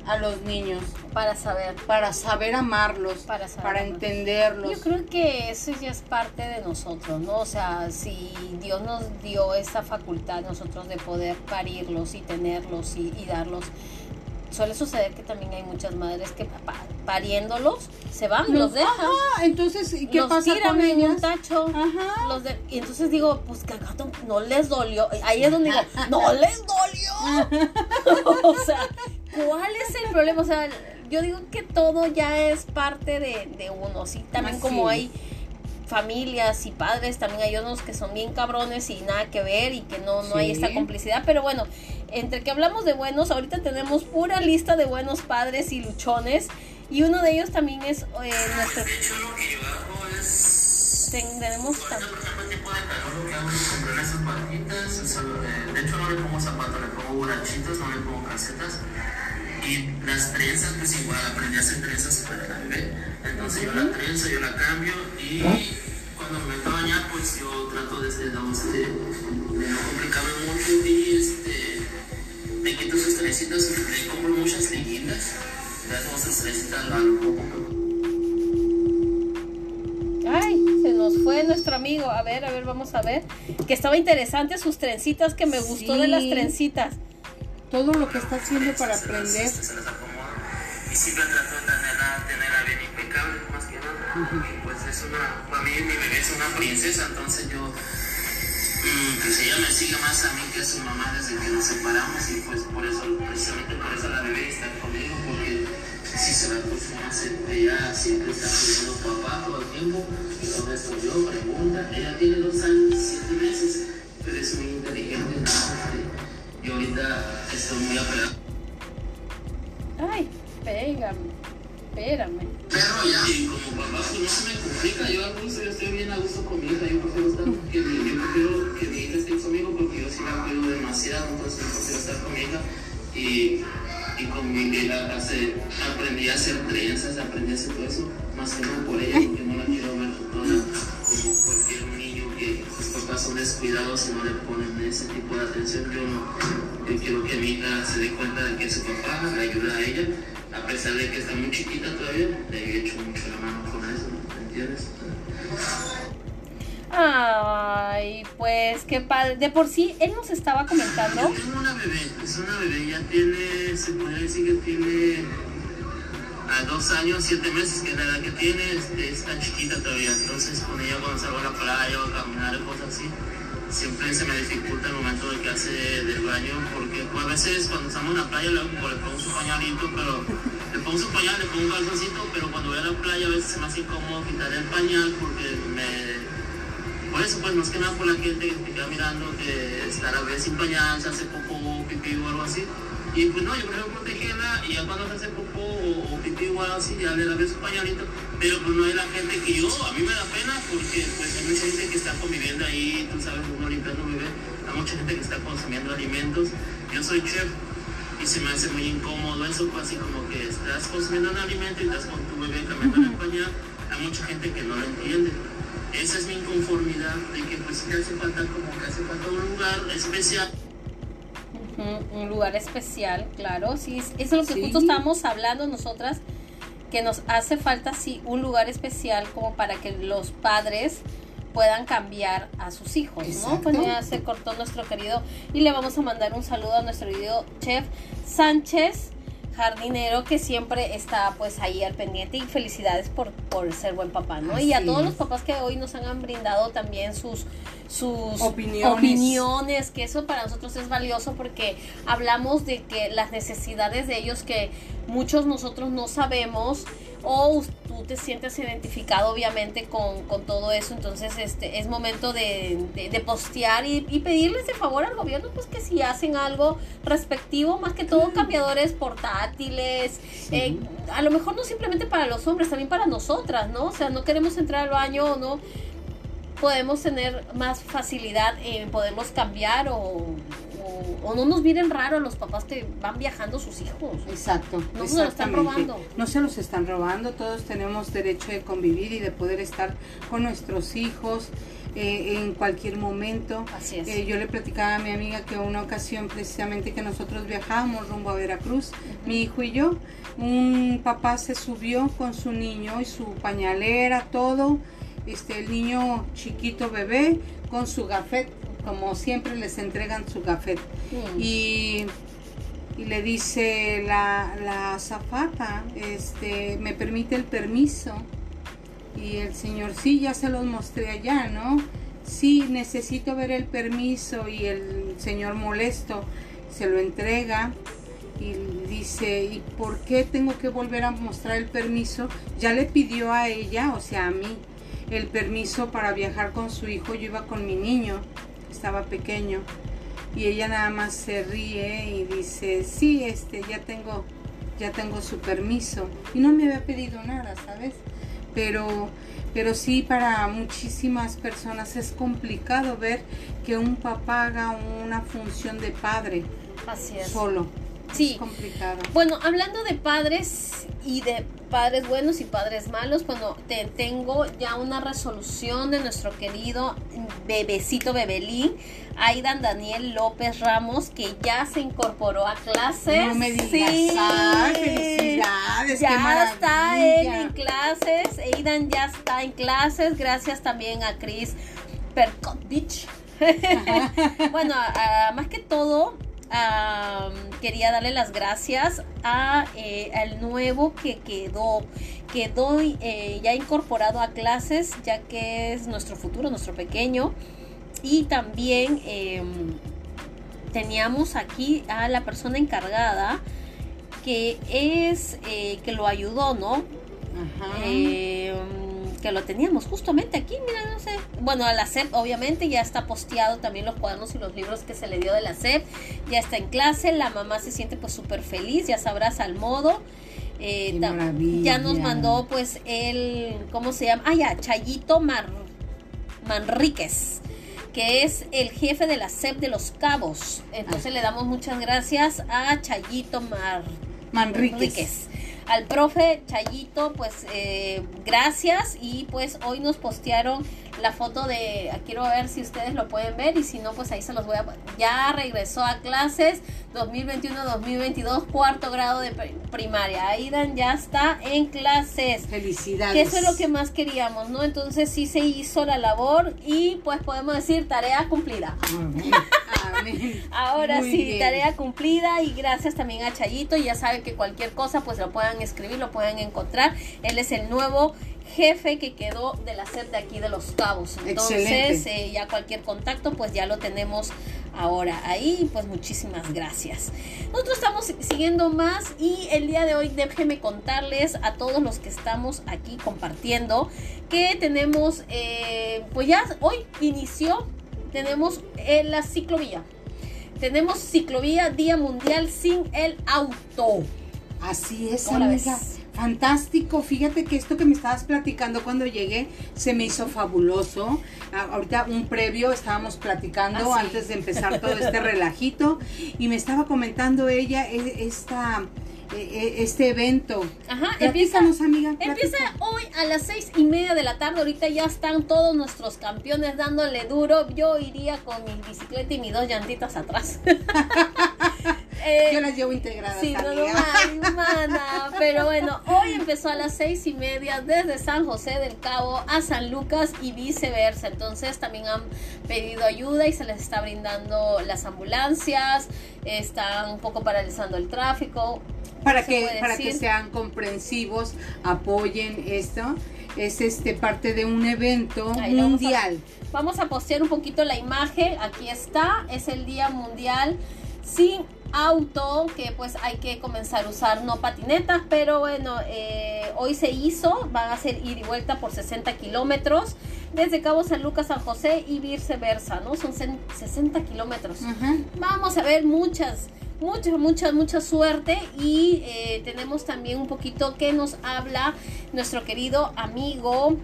a los niños Para saber. para saber amarlos, Para saber para amarlos. entenderlos. Yo creo que eso ya es parte de nosotros, ¿no? O sea, si Dios nos dio esa facultad nosotros de poder parirlos y tenerlos y, y darlos, suele suceder que también hay muchas madres que pa- pariéndolos se van, los, dejan. Ajá, entonces, ¿y ¿qué los pasa tiran con en un tacho. Ajá. Los de- y entonces digo, pues que no les dolió. Ahí es donde digo, no les dolió. o sea, ¿cuál es el problema? O sea, yo digo que todo ya es parte de, de uno. Sí, también Así como hay familias y padres, también hay unos que son bien cabrones y nada que ver y que no, no hay esta complicidad. Pero bueno, entre que hablamos de buenos, ahorita tenemos pura lista de buenos padres y luchones. Y uno de ellos también es eh, nuestro... De hecho, lo que yo hago es. ten- tenemos tam- Tipo de calor, lo que hago es comprarle sus patitas. de hecho, no le pongo zapatos, le pongo burachitos, no le pongo calcetas. Y las trenzas, pues igual, aprendí a hacer trenzas para la bebé. enseñó la trenza, yo la cambio y cuando me meto a bañar, pues yo trato de, este, no, este, de no complicarme mucho y este, le quito sus trencitas, le compro muchas liguitas, le hacemos sus trencitas largas. Ay, se nos fue nuestro amigo. A ver, a ver, vamos a ver. Que estaba interesante sus trencitas, que me gustó de las trencitas. Todo lo que está haciendo para aprender. Se las acomodo y siempre trato de tenerla, tenerla bien impecable, más que nada. Y pues es una, para mí mi bebé es una princesa, entonces yo, pues ella me sigue más a mí que a su mamá desde que nos separamos y pues por eso, precisamente por eso la bebé está conmigo, si se próxima se, ella siempre está pidiendo papá todo el tiempo, y esto yo pregunta, ella tiene dos años y siete meses, pero es muy inteligente, yo ahorita estoy muy apegado. Ay, pégame. Espérame. Perro ya. Y como papá, pues no se me complica. Yo a gusto, yo estoy bien a gusto con mi hija. Yo prefiero estar, que mi, yo prefiero que mi hija esté conmigo porque yo sí la cuido demasiado. Entonces prefiero estar con mi hija. Y, y con mi hija hace, aprendí a hacer trenzas, aprendí a hacer todo eso. Más que nada por ella, porque no la quiero ver toda como cualquier niño que sus papás son descuidados y no le ponen ese tipo de atención. Yo no. Yo quiero que mi hija se dé cuenta de que su papá la ayuda a ella a pesar de que está muy chiquita todavía, le he hecho mucho la mano con eso, ¿me entiendes? Ay, pues qué padre. De por sí, él nos estaba comentando. Yo tengo una bebé, es una bebé, ya tiene, se podría decir que tiene a dos años, siete meses, que es la edad que tiene, este, está chiquita todavía, entonces con ella cuando salgo a la playa o a caminar o cosas así, siempre se me dificulta el momento de que hace del baño, porque pues, a veces cuando estamos en la playa le, le pongo su pañalito, pero le pongo su pañal, le pongo un calzoncito, pero cuando voy a la playa a veces me hace incómodo quitar el pañal porque me por eso, pues, más que nada por la gente que queda mirando, que estar a veces sin pañal, se hace popó o pipí o algo así. Y pues no, yo prefiero protegerla y ya cuando se hace popó o, o pipí o algo así, ya le lavé su pañalito. Pero pues no hay la gente que yo, a mí me da pena porque pues hay mucha gente que está conviviendo ahí, tú sabes, uno limpiando un bebé, hay mucha gente que está consumiendo alimentos. Yo soy chef y se me hace muy incómodo eso, pues así como que estás consumiendo un alimento y estás con tu bebé cambiando el pañal. Hay mucha gente que no lo entiende. Esa es mi inconformidad de que pues que hace falta como que hace falta un lugar especial. Un lugar especial, claro. Sí, es- eso es lo que Sí. justo estábamos hablando nosotras, que nos hace falta, sí, un lugar especial como para que los padres puedan cambiar a sus hijos, ¿no? Pues ya se cortó nuestro querido y le vamos a mandar un saludo a nuestro querido chef Sánchez jardinero que siempre está pues ahí al pendiente y felicidades por, por ser buen papá, ¿no? y a todos es. los papás que hoy nos han brindado también sus sus Opiniones. opiniones, que eso para nosotros es valioso porque hablamos de que las necesidades de ellos que muchos nosotros no sabemos o tú te sientes identificado obviamente con, con todo eso, entonces este es momento de, de- de postear y, y pedirles de favor al gobierno pues que si hacen algo respectivo, más que todo cambiadores portátiles, eh, a lo mejor no simplemente para los hombres, también para nosotras, ¿no? O sea, no queremos entrar al baño o no podemos tener más facilidad en poderlos cambiar o, o, o no nos miren raro los papás que van viajando sus hijos. Exacto. No se lo están robando. No se los están robando. Todos tenemos derecho de convivir y de poder estar con nuestros hijos eh, en cualquier momento. Así es. Eh, yo le platicaba a mi amiga que una ocasión precisamente que nosotros viajábamos rumbo a Veracruz, mi hijo y yo, un papá se subió con su niño y su pañalera, todo, este, el niño chiquito bebé con su gafet, como siempre les entregan su. Mm. Y, y le dice la, la azafata, este, me permite el permiso. Y el señor, sí, ya se los mostré allá, ¿no? Sí, necesito ver el permiso. Y el señor molesto se lo entrega y dice, ¿y por qué tengo que volver a mostrar el permiso? Ya le pidió a ella, o sea, a mí, el permiso para viajar con su hijo. Yo iba con mi niño, estaba pequeño. Y ella nada más se ríe y dice, sí, este, ya tengo, ya tengo su permiso. Y no me había pedido nada, ¿sabes? Pero, pero sí para muchísimas personas es complicado ver que un papá haga una función de padre Así es. solo. Sí. Es complicado. Bueno, hablando de padres y de padres buenos y padres malos. Bueno, te, tengo ya una resolución de nuestro querido bebecito Bebelín, Aidan Daniel López Ramos, que ya se incorporó a clases. No me digas, ay, felicidades, qué Ya está él en clases. Aidan ya está en clases. Gracias también a Chris Perkovich. bueno, más que todo, am, quería darle las gracias a eh, al nuevo que quedó quedó eh, ya incorporado a clases ya que es nuestro futuro nuestro pequeño y también em, teníamos aquí a la persona encargada que es eh, que lo ayudó no Ajá. Que lo teníamos justamente aquí, mira, no sé. Bueno, a la SEP obviamente ya está posteado también los cuadernos y los libros que se le dio de la SEP, ya está en clase, la mamá se siente pues súper feliz, ya sabrás al modo. Eh, ya nos mandó pues el, ¿cómo se llama? Ah, ya, Chayito Mar, Manríquez que es el jefe de la SEP de los Cabos. Entonces le damos muchas gracias a Chayito Mar, Manríquez. Al profe Chayito, pues eh, gracias y pues hoy nos postearon la foto de, quiero ver si ustedes lo pueden ver y si no, pues ahí se los voy a... Ya regresó a clases 2021-2022, cuarto grado de pri- primaria. Aidan ya está en clases. Felicidades. Que eso es lo que más queríamos, ¿no? Entonces sí se hizo la labor y pues podemos decir tarea cumplida. Ahora Muy sí, bien. tarea cumplida y gracias también a Chayito. Ya saben que cualquier cosa pues lo puedan escribir, lo pueden encontrar. Él es el nuevo jefe que quedó de la SEP de aquí de Los Cabos. Entonces eh, ya cualquier contacto pues ya lo tenemos ahora ahí. Pues muchísimas gracias. Nosotros estamos siguiendo más y el día de hoy déjenme contarles a todos los que estamos aquí compartiendo que tenemos, eh, pues ya hoy inició, tenemos en la ciclovía. Tenemos ciclovía Día Mundial sin el auto. Así es, ¿Cómo la amiga. Fantástico. Fíjate que esto que me estabas platicando cuando llegué se me hizo fabuloso. Ah, ahorita un previo estábamos platicando Ah, sí. antes de empezar todo este relajito y me estaba comentando ella e- esta este evento. Ajá, empieza, Platícanos, amiga. empieza hoy a las seis y media de la tarde. Ahorita ya están todos nuestros campeones dándole duro. Yo iría con mi bicicleta y mis dos llantitas atrás. Eh, Yo las llevo integradas, Sí, no, no. Pero bueno, hoy empezó a las seis y media desde San José del Cabo a San Lucas y viceversa. Entonces también han pedido ayuda y se les está brindando las ambulancias. Están un poco paralizando el tráfico. Para que para que sean comprensivos, apoyen esto. Es este parte de un evento Ahí lo vamos a- mundial. Vamos a postear un poquito la imagen. Aquí está. Es el Día Mundial sin auto. Que pues hay que comenzar a usar no patinetas. Pero bueno, eh, hoy se hizo. Van a ser ida y vuelta por 60 kilómetros. Desde Cabo San Lucas, San José y viceversa, ¿no? Son cen- 60 kilómetros. Vamos a ver muchas, mucha, mucha, mucha suerte y eh, tenemos también un poquito que nos habla nuestro querido amigo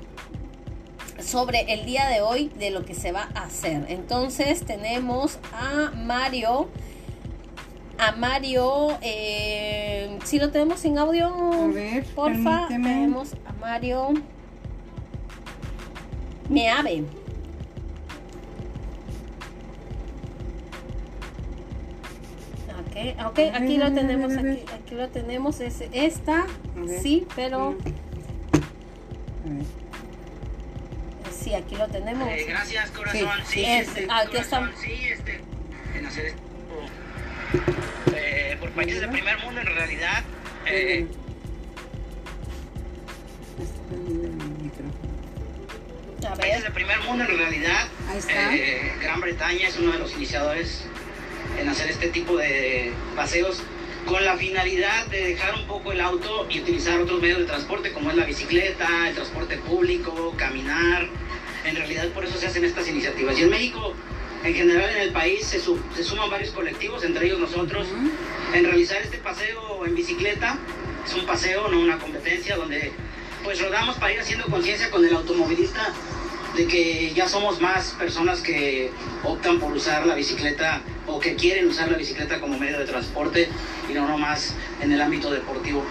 sobre el día de hoy de lo que se va a hacer. Entonces tenemos a Mario. A Mario, eh, si lo tenemos sin audio, A ver, porfa, permíteme. tenemos a Mario Meave. Ok, ok, A aquí lo tenemos, aquí, lo tenemos, es esta, sí, pero ver. sí, aquí lo tenemos. Eh, gracias, corazón. Sí, Sí, sí, este, sí. Aquí corazón, está. sí, este, en hacer esto eh, por países del primer mundo, en realidad. eh, micrófono. A países del primer mundo, en realidad. Ahí está. eh, Gran Bretaña es uno de los iniciadores en hacer este tipo de paseos con la finalidad de dejar un poco el auto y utilizar otros medios de transporte como es la bicicleta, el transporte público, caminar. En realidad por eso se hacen estas iniciativas. Y en México, en general en el país, se, su- se suman varios colectivos, entre ellos nosotros, en realizar este paseo en bicicleta. Es un paseo, no una competencia, donde pues rodamos para ir haciendo conciencia con el automovilista de que ya somos más personas que optan por usar la bicicleta o que quieren usar la bicicleta como medio de transporte y no nomás en el ámbito deportivo.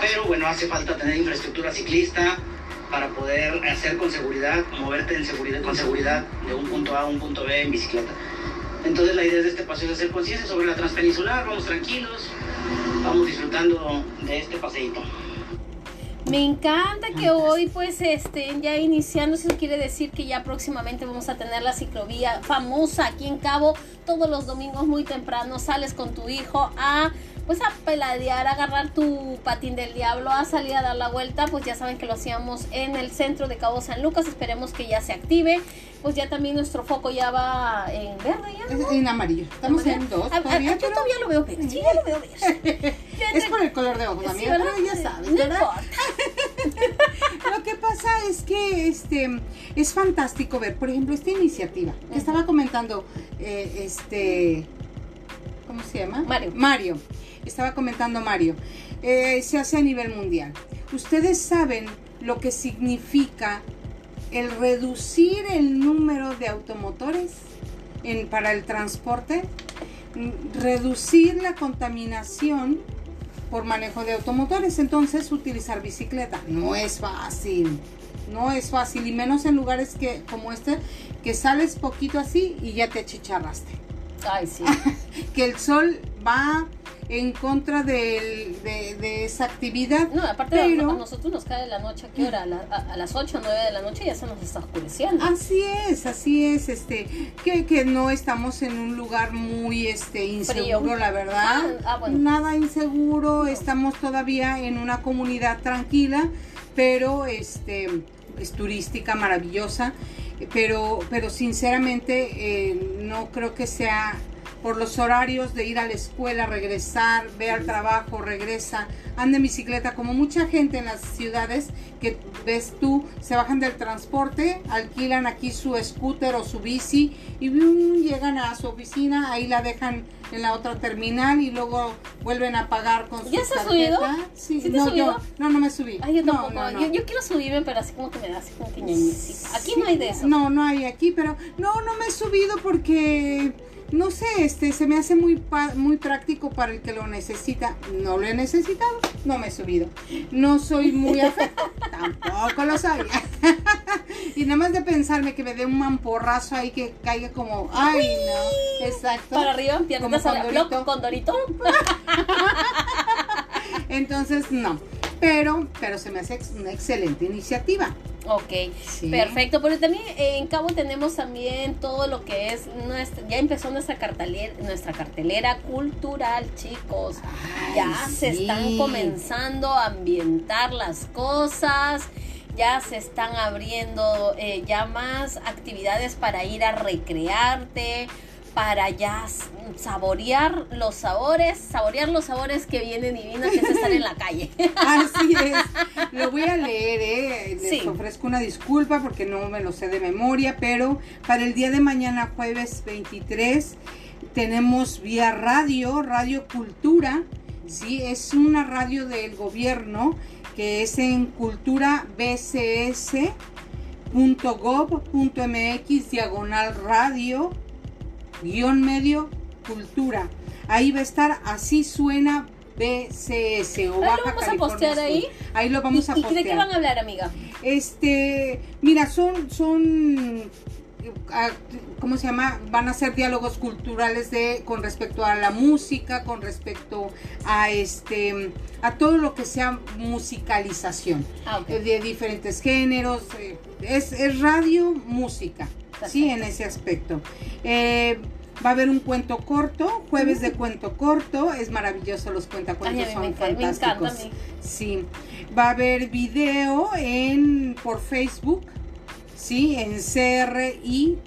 pero bueno, hace falta tener infraestructura ciclista para poder hacer con seguridad, moverte en seguridad, con seguridad de un punto A a un punto B en bicicleta. Entonces la idea de este paseo es hacer conciencia sobre la transpeninsular, vamos tranquilos, vamos disfrutando de este paseíto. Me encanta que hoy pues estén ya iniciando, eso quiere decir que ya próximamente vamos a tener la ciclovía famosa aquí en Cabo, todos los domingos muy temprano sales con tu hijo a pues a peladear, a agarrar tu patín del diablo, a salir a dar la vuelta, pues ya saben que lo hacíamos en el centro de Cabo San Lucas, esperemos que ya se active, pues ya también nuestro foco ya va en verde ya. Es en amarillo. Estamos en dos. A- a- todavía, yo pero- todavía lo veo verde, sí, ya lo veo verde. Es por el color de ojos, amiga, pero ya sabes, No ¿verdad? importa. Lo que pasa es que este es fantástico ver, por ejemplo, esta iniciativa que estaba comentando eh, este ¿cómo se llama? Mario. Mario. Estaba comentando Mario. Eh, se hace a nivel mundial. Ustedes saben lo que significa el reducir el número de automotores en, para el transporte, Mm, reducir la contaminación por manejo de automotores, entonces utilizar bicicleta. No es fácil, no es fácil, y menos en lugares que, como este, que sales poquito así y ya te achicharraste. Ay, sí. Que el sol va en contra del- de, de esa actividad. No, aparte pero- a nosotros nos cae la noche, ¿a qué hora? A, la- a- a las 8 o 9 de la noche ya se nos está oscureciendo. Así es, así es, este, que, que no estamos en un lugar muy este inseguro, Frío. la verdad. Ah, ah, bueno. Nada inseguro, estamos todavía en una comunidad tranquila, pero este es turística, maravillosa, pero, pero sinceramente eh, no creo que sea por los horarios de ir a la escuela, regresar, ve al trabajo, regresa, anda en bicicleta, como mucha gente en las ciudades que ves tú, se bajan del transporte, alquilan aquí su scooter o su bici y llegan a su oficina, ahí la dejan en la otra terminal y luego vuelven a pagar con su ¿Ya se tarjeta. subido? Sí, ¿Sí te no, subido? yo, no, no me subí. Ay, yo tampoco. no, no. Yo, yo quiero subirme, pero así como que me da así como que ñañecita. Aquí no hay de eso. No, no hay aquí, pero no, no me he subido porque no sé, este se me hace muy muy práctico para el que lo necesita. No lo he necesitado, no me he subido. No soy muy afecta, tampoco lo soy. y nada más de pensarme que me dé un mamporrazo ahí que caiga como, ay, no, exacto. Para arriba, piernas Como Condorito. condorito. Entonces, no. Pero, pero se me hace una excelente iniciativa. Ok, Sí. perfecto. Pero también eh, en Cabo tenemos también todo lo que es nuestra, ya empezó nuestra cartelera, nuestra cartelera cultural, chicos. Ay, ya se están comenzando a ambientar las cosas. Ya se están abriendo eh, ya más actividades para ir a recrearte, para ya saborear los sabores, saborear los sabores que vienen divinos, que es estar en la calle. Así es. Lo voy a leer, ¿eh? Les Sí. ofrezco una disculpa porque no me lo sé de memoria, pero para el día de mañana, jueves 23, tenemos vía radio, Radio Cultura. Sí, es una radio del gobierno que es en culturabcs.gov.mx diagonal radio guion medio cultura. Ahí va a estar así suena BCS o lo Baja vamos a postear ahí. Ahí lo vamos a ¿Y, y postear. de qué van a hablar, amiga? Este, mira, son, son, ah, ¿cómo se llama? Van a ser diálogos culturales de, con respecto a la música, con respecto a este, a todo lo que sea musicalización Ah, eh, de diferentes géneros. eh, Es, es radio, música, sí, en ese aspecto. Eh, Va a haber un cuento corto, jueves de cuento corto, es maravilloso, los cuentacuentos Ay, son me encanta, me fantásticos. encanta a mí. Sí, va a haber video en por Facebook, sí, en CRI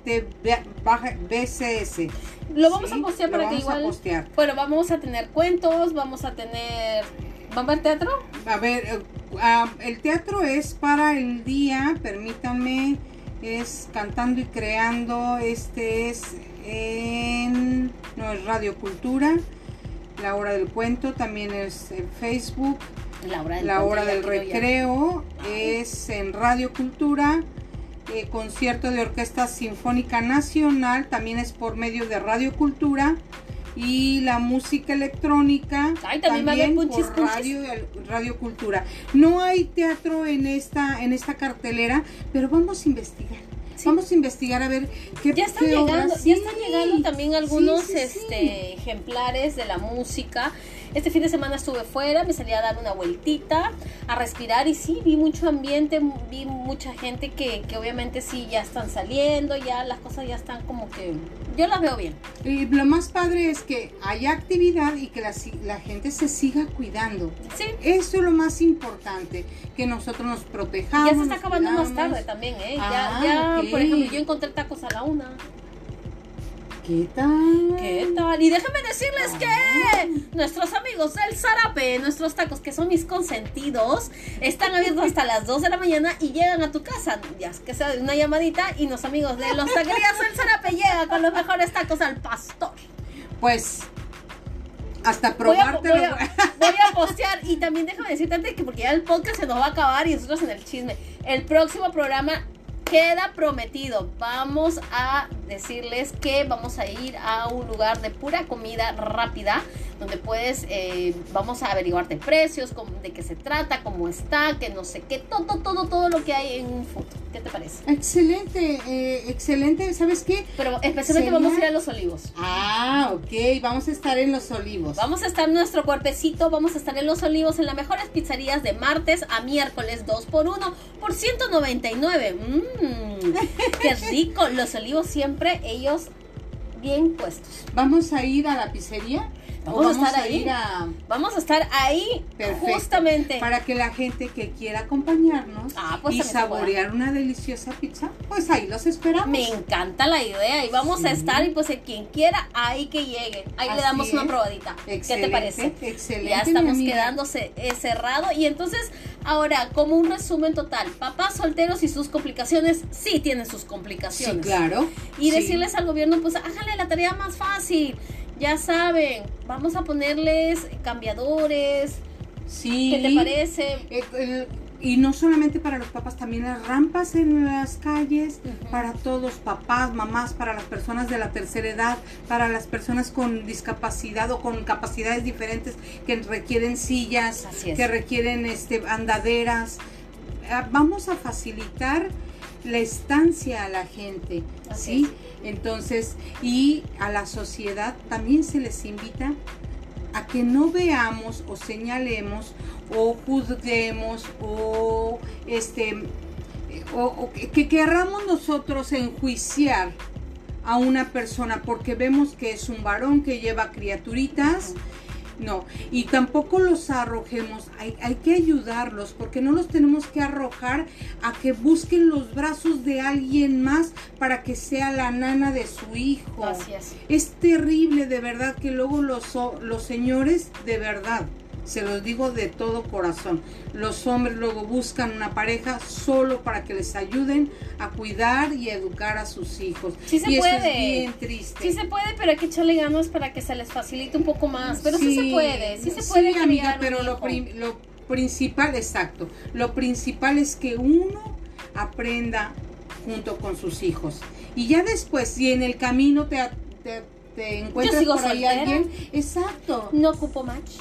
BCS. Lo vamos Sí, a postear para que vamos a igual. postear. Bueno, vamos a tener cuentos, vamos a tener. ¿Va a haber teatro? A ver, eh, ah, el teatro es para el día, permítanme, es cantando y creando, este es en, no es Radio Cultura, la hora del cuento, también es en Facebook, La hora del, la cuento, hora ya del quiero ya. recreo es en Radio Cultura, eh, concierto de Orquesta Sinfónica Nacional, también es por medio de Radio Cultura, y la música electrónica Ay, también va a punchis, por radio, radio Cultura. No hay teatro en esta en esta cartelera, pero vamos a investigar. Sí. Vamos a investigar a ver qué Ya están qué llegando, ya están llegando también algunos sí. este ejemplares de la música. Este fin de semana estuve fuera, me salí a dar una vueltita, a respirar y sí, vi mucho ambiente, vi mucha gente que, que obviamente sí ya están saliendo, ya las cosas ya están como que yo las veo bien. Y lo más padre es que haya actividad y que la, la gente se siga cuidando. Sí. Eso es lo más importante, que nosotros nos protejamos. Ya se está acabando más cuidamos. tarde también, ¿eh? Ah, ya, ya, ok. por ejemplo, yo encontré tacos a la una. ¿Qué tal? ¿Qué tal? Y déjenme decirles que nuestros amigos del Zarape, nuestros tacos que son mis consentidos, están abiertos hasta las 2 de la mañana y llegan a tu casa. Ya que sea de una llamadita y los amigos de los taquerías del Zarape llegan con los mejores tacos al pastor. Pues hasta Voy a, probártelo. voy, a, voy a postear y también déjame decirte antes que porque ya el podcast se nos va a acabar y nosotros en el chisme. El próximo programa queda prometido. Vamos a decirles que vamos a ir a un lugar de pura comida rápida donde puedes, eh, vamos a averiguarte precios, cómo- de qué se trata, cómo está, que no sé qué, todo, todo, todo lo que hay en un food. ¿Qué te parece? Excelente, eh, excelente. ¿Sabes qué? Pero especialmente Sería- vamos a ir a los olivos. Ah, ok. Vamos a estar en los olivos. Vamos a estar en nuestro cuerpecito, vamos a estar en Los Olivos en las mejores pizzerías de martes a miércoles 2 por 1 por 199. Mmm, qué rico. Los Olivos siempre ellos bien puestos. Vamos a ir a la pizzería. Vamos a estar ahí. a Vamos a estar ahí Perfecto. justamente. para que la gente que quiera acompañarnos Ah, pues y saborear una deliciosa pizza, pues ahí los esperamos. Me encanta la idea y vamos a Sí. estar y pues quien quiera ahí que llegue. Ahí le damos una probadita. ¿Qué te Excelente, parece? Excelente. Ya estamos quedándose eh, cerrado. Y entonces, ahora, como un resumen total, papás solteros y sus complicaciones, sí tienen sus Sí, complicaciones. claro. Y Sí. decirles al gobierno, pues háganle la tarea más fácil. Ya saben, vamos a ponerles cambiadores. Sí. ¿Qué te parece? Eh, y no solamente para los papás, también las rampas en las calles, para todos, papás, mamás, para las personas de la tercera edad, para las personas con discapacidad o con capacidades diferentes que requieren sillas, es. que requieren este andaderas. Ah, Vamos a facilitar la estancia a la gente, ¿sí? Entonces, y a la sociedad también se les invita a que no veamos o señalemos o juzguemos o este o, o que, que querramos nosotros enjuiciar a una persona porque vemos que es un varón que lleva criaturitas. No, y tampoco los arrojemos, hay, hay que ayudarlos porque no los tenemos que arrojar a que busquen los brazos de alguien más para que sea la nana de su hijo. Así es. Es terrible de verdad que luego los, los señores, de verdad, se los digo de todo corazón, los hombres luego buscan una pareja solo para que les ayuden a cuidar y educar a sus hijos. Sí se y eso puede. es bien triste. Sí se puede, pero hay que echarle ganas para que se les facilite un poco más. Pero sí, se puede, sí se puede. Sí, amiga, pero lo, lo principal, exacto, lo principal es que uno aprenda junto con sus hijos. Y ya después, si en el camino te, te, te encuentras por ahí soltera. alguien, exacto, No ocupo macho.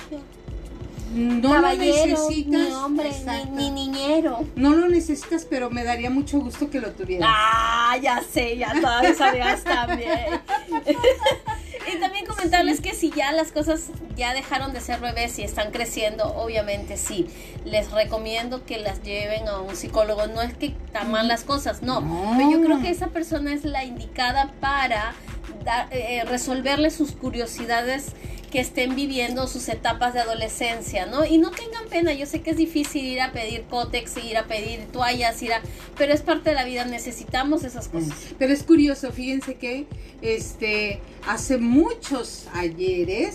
No Caballero, lo necesitas. ni hombre, ni, ni niñero. No lo necesitas, pero me daría mucho gusto que lo tuvieras. Ah, ya sé, ya todavía sabías también. y también comentarles que si ya las cosas ya dejaron de ser bebés y están creciendo, obviamente sí. Les recomiendo que las lleven a un psicólogo. No es que están mal las cosas, no. No. Pero yo creo que esa persona es la indicada para dar- eh, resolverle sus curiosidades que estén viviendo sus etapas de adolescencia, ¿no? Y no tengan pena, yo sé que es difícil ir a pedir cótex, ir a pedir toallas, ir a... pero es parte de la vida, necesitamos esas cosas. Pero es curioso, fíjense que este hace muchos ayeres,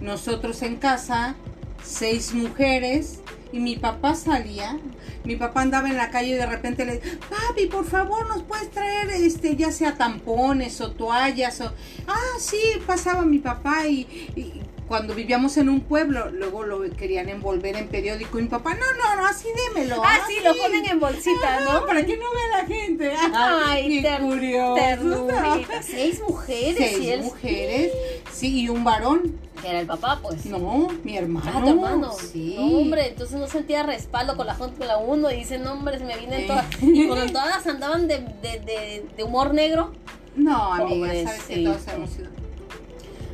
nosotros en casa, seis mujeres, y mi papá salía, mi papá andaba en la calle y de repente le papi, por favor, nos puedes traer este, ya sea tampones o toallas o ah sí, pasaba mi papá y, y cuando vivíamos en un pueblo, luego lo querían envolver en periódico y mi papá, no, no, no, así démelo. Ah, sí, lo así". ponen en bolsita, ¿no? Para que no vea la gente. Ay, ter- curioso. ternurita. Seis mujeres, Seis y mujeres, Sí, y un varón. Que era el papá, pues. No, mi hermano. Ah, tu hermano. Sí. No, hombre, entonces no sentía respaldo con la gente con la uno y dice, no, hombre, se me vienen todas. Y cuando todas andaban de, de, de, de humor negro. No, amiga, sabes que todos hemos sido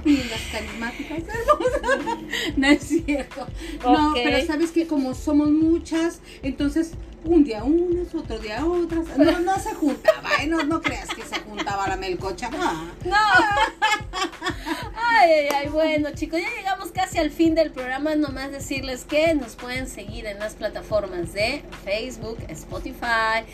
lindas, carismáticas, hermosas. No es cierto. No, Ok. pero sabes que como somos muchas, entonces un día unas, otro día otras. No, no se juntaba, ¿eh? No, no creas que se juntaba la melcocha. No. Ay, ay, ay, bueno chicos, ya llegamos casi al fin del programa. Nomás decirles que nos pueden seguir en las plataformas de Facebook, Spotify,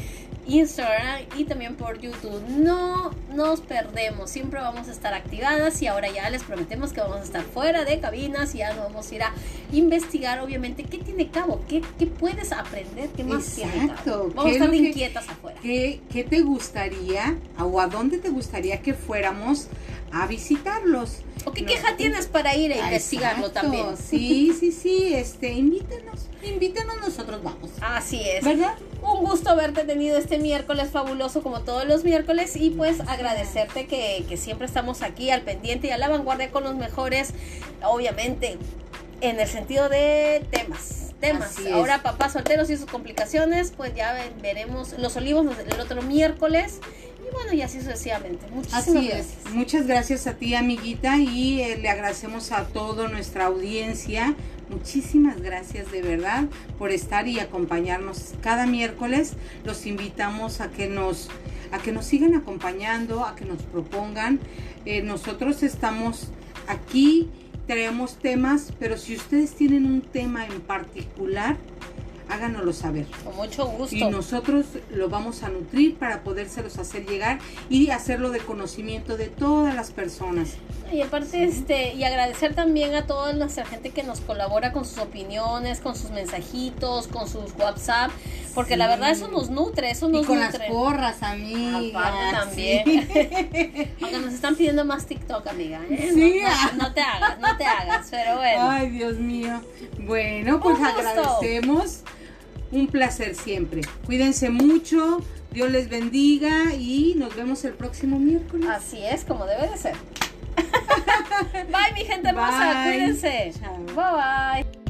Instagram y también por YouTube. No nos perdemos, siempre vamos a estar activadas y ahora ya les prometemos que vamos a estar fuera de cabinas y ya nos vamos a ir a investigar, obviamente, qué tiene cabo, qué, qué puedes aprender, qué más Exacto, cabo. ¿qué Vamos a es estar que- inquietas afuera. ¿Qué, qué te gustaría o a dónde te gustaría que fuéramos a visitarlos? ¿O qué No. queja tienes para ir a Ah, investigarlo exacto. también? Sí, sí, sí, este, invítenos, invítenos, nosotros vamos. Así es. ¿Verdad? Un gusto haberte tenido este miércoles fabuloso como todos los miércoles y pues agradecerte que, que siempre estamos aquí al pendiente y a la vanguardia con los mejores, obviamente en el sentido de temas. Temas. Ahora papás solteros y sus complicaciones, pues ya ve- veremos los olivos el otro miércoles y bueno, y así sucesivamente. Muchísimas Así gracias. es. Muchas gracias a ti, amiguita, y eh, le agradecemos a toda nuestra audiencia. Muchísimas gracias de verdad por estar y acompañarnos cada miércoles. Los invitamos a que nos a que nos sigan acompañando, a que nos propongan. Eh, nosotros estamos aquí, traemos temas, pero si ustedes tienen un tema en particular, háganoslo saber. Con mucho gusto. Y nosotros lo vamos a nutrir para podérselos hacer llegar y hacerlo de conocimiento de todas las personas. Y aparte, este, y agradecer también a toda nuestra gente que nos colabora con sus opiniones, con sus mensajitos, con sus WhatsApp, porque la verdad eso nos nutre, eso Y nos con nutre. las porras, amiga. Aparte también. sí. Aunque nos están pidiendo más TikTok, amiga. ¿eh? Sí. No, no- no te hagas, no te hagas, pero bueno. Ay, Dios mío. Bueno, pues agradecemos. Un placer siempre. Cuídense mucho. Dios les bendiga y nos vemos el próximo miércoles. Así es, como debe de ser. Bye, mi gente hermosa, Bye. cuídense. Chao. Bye bye.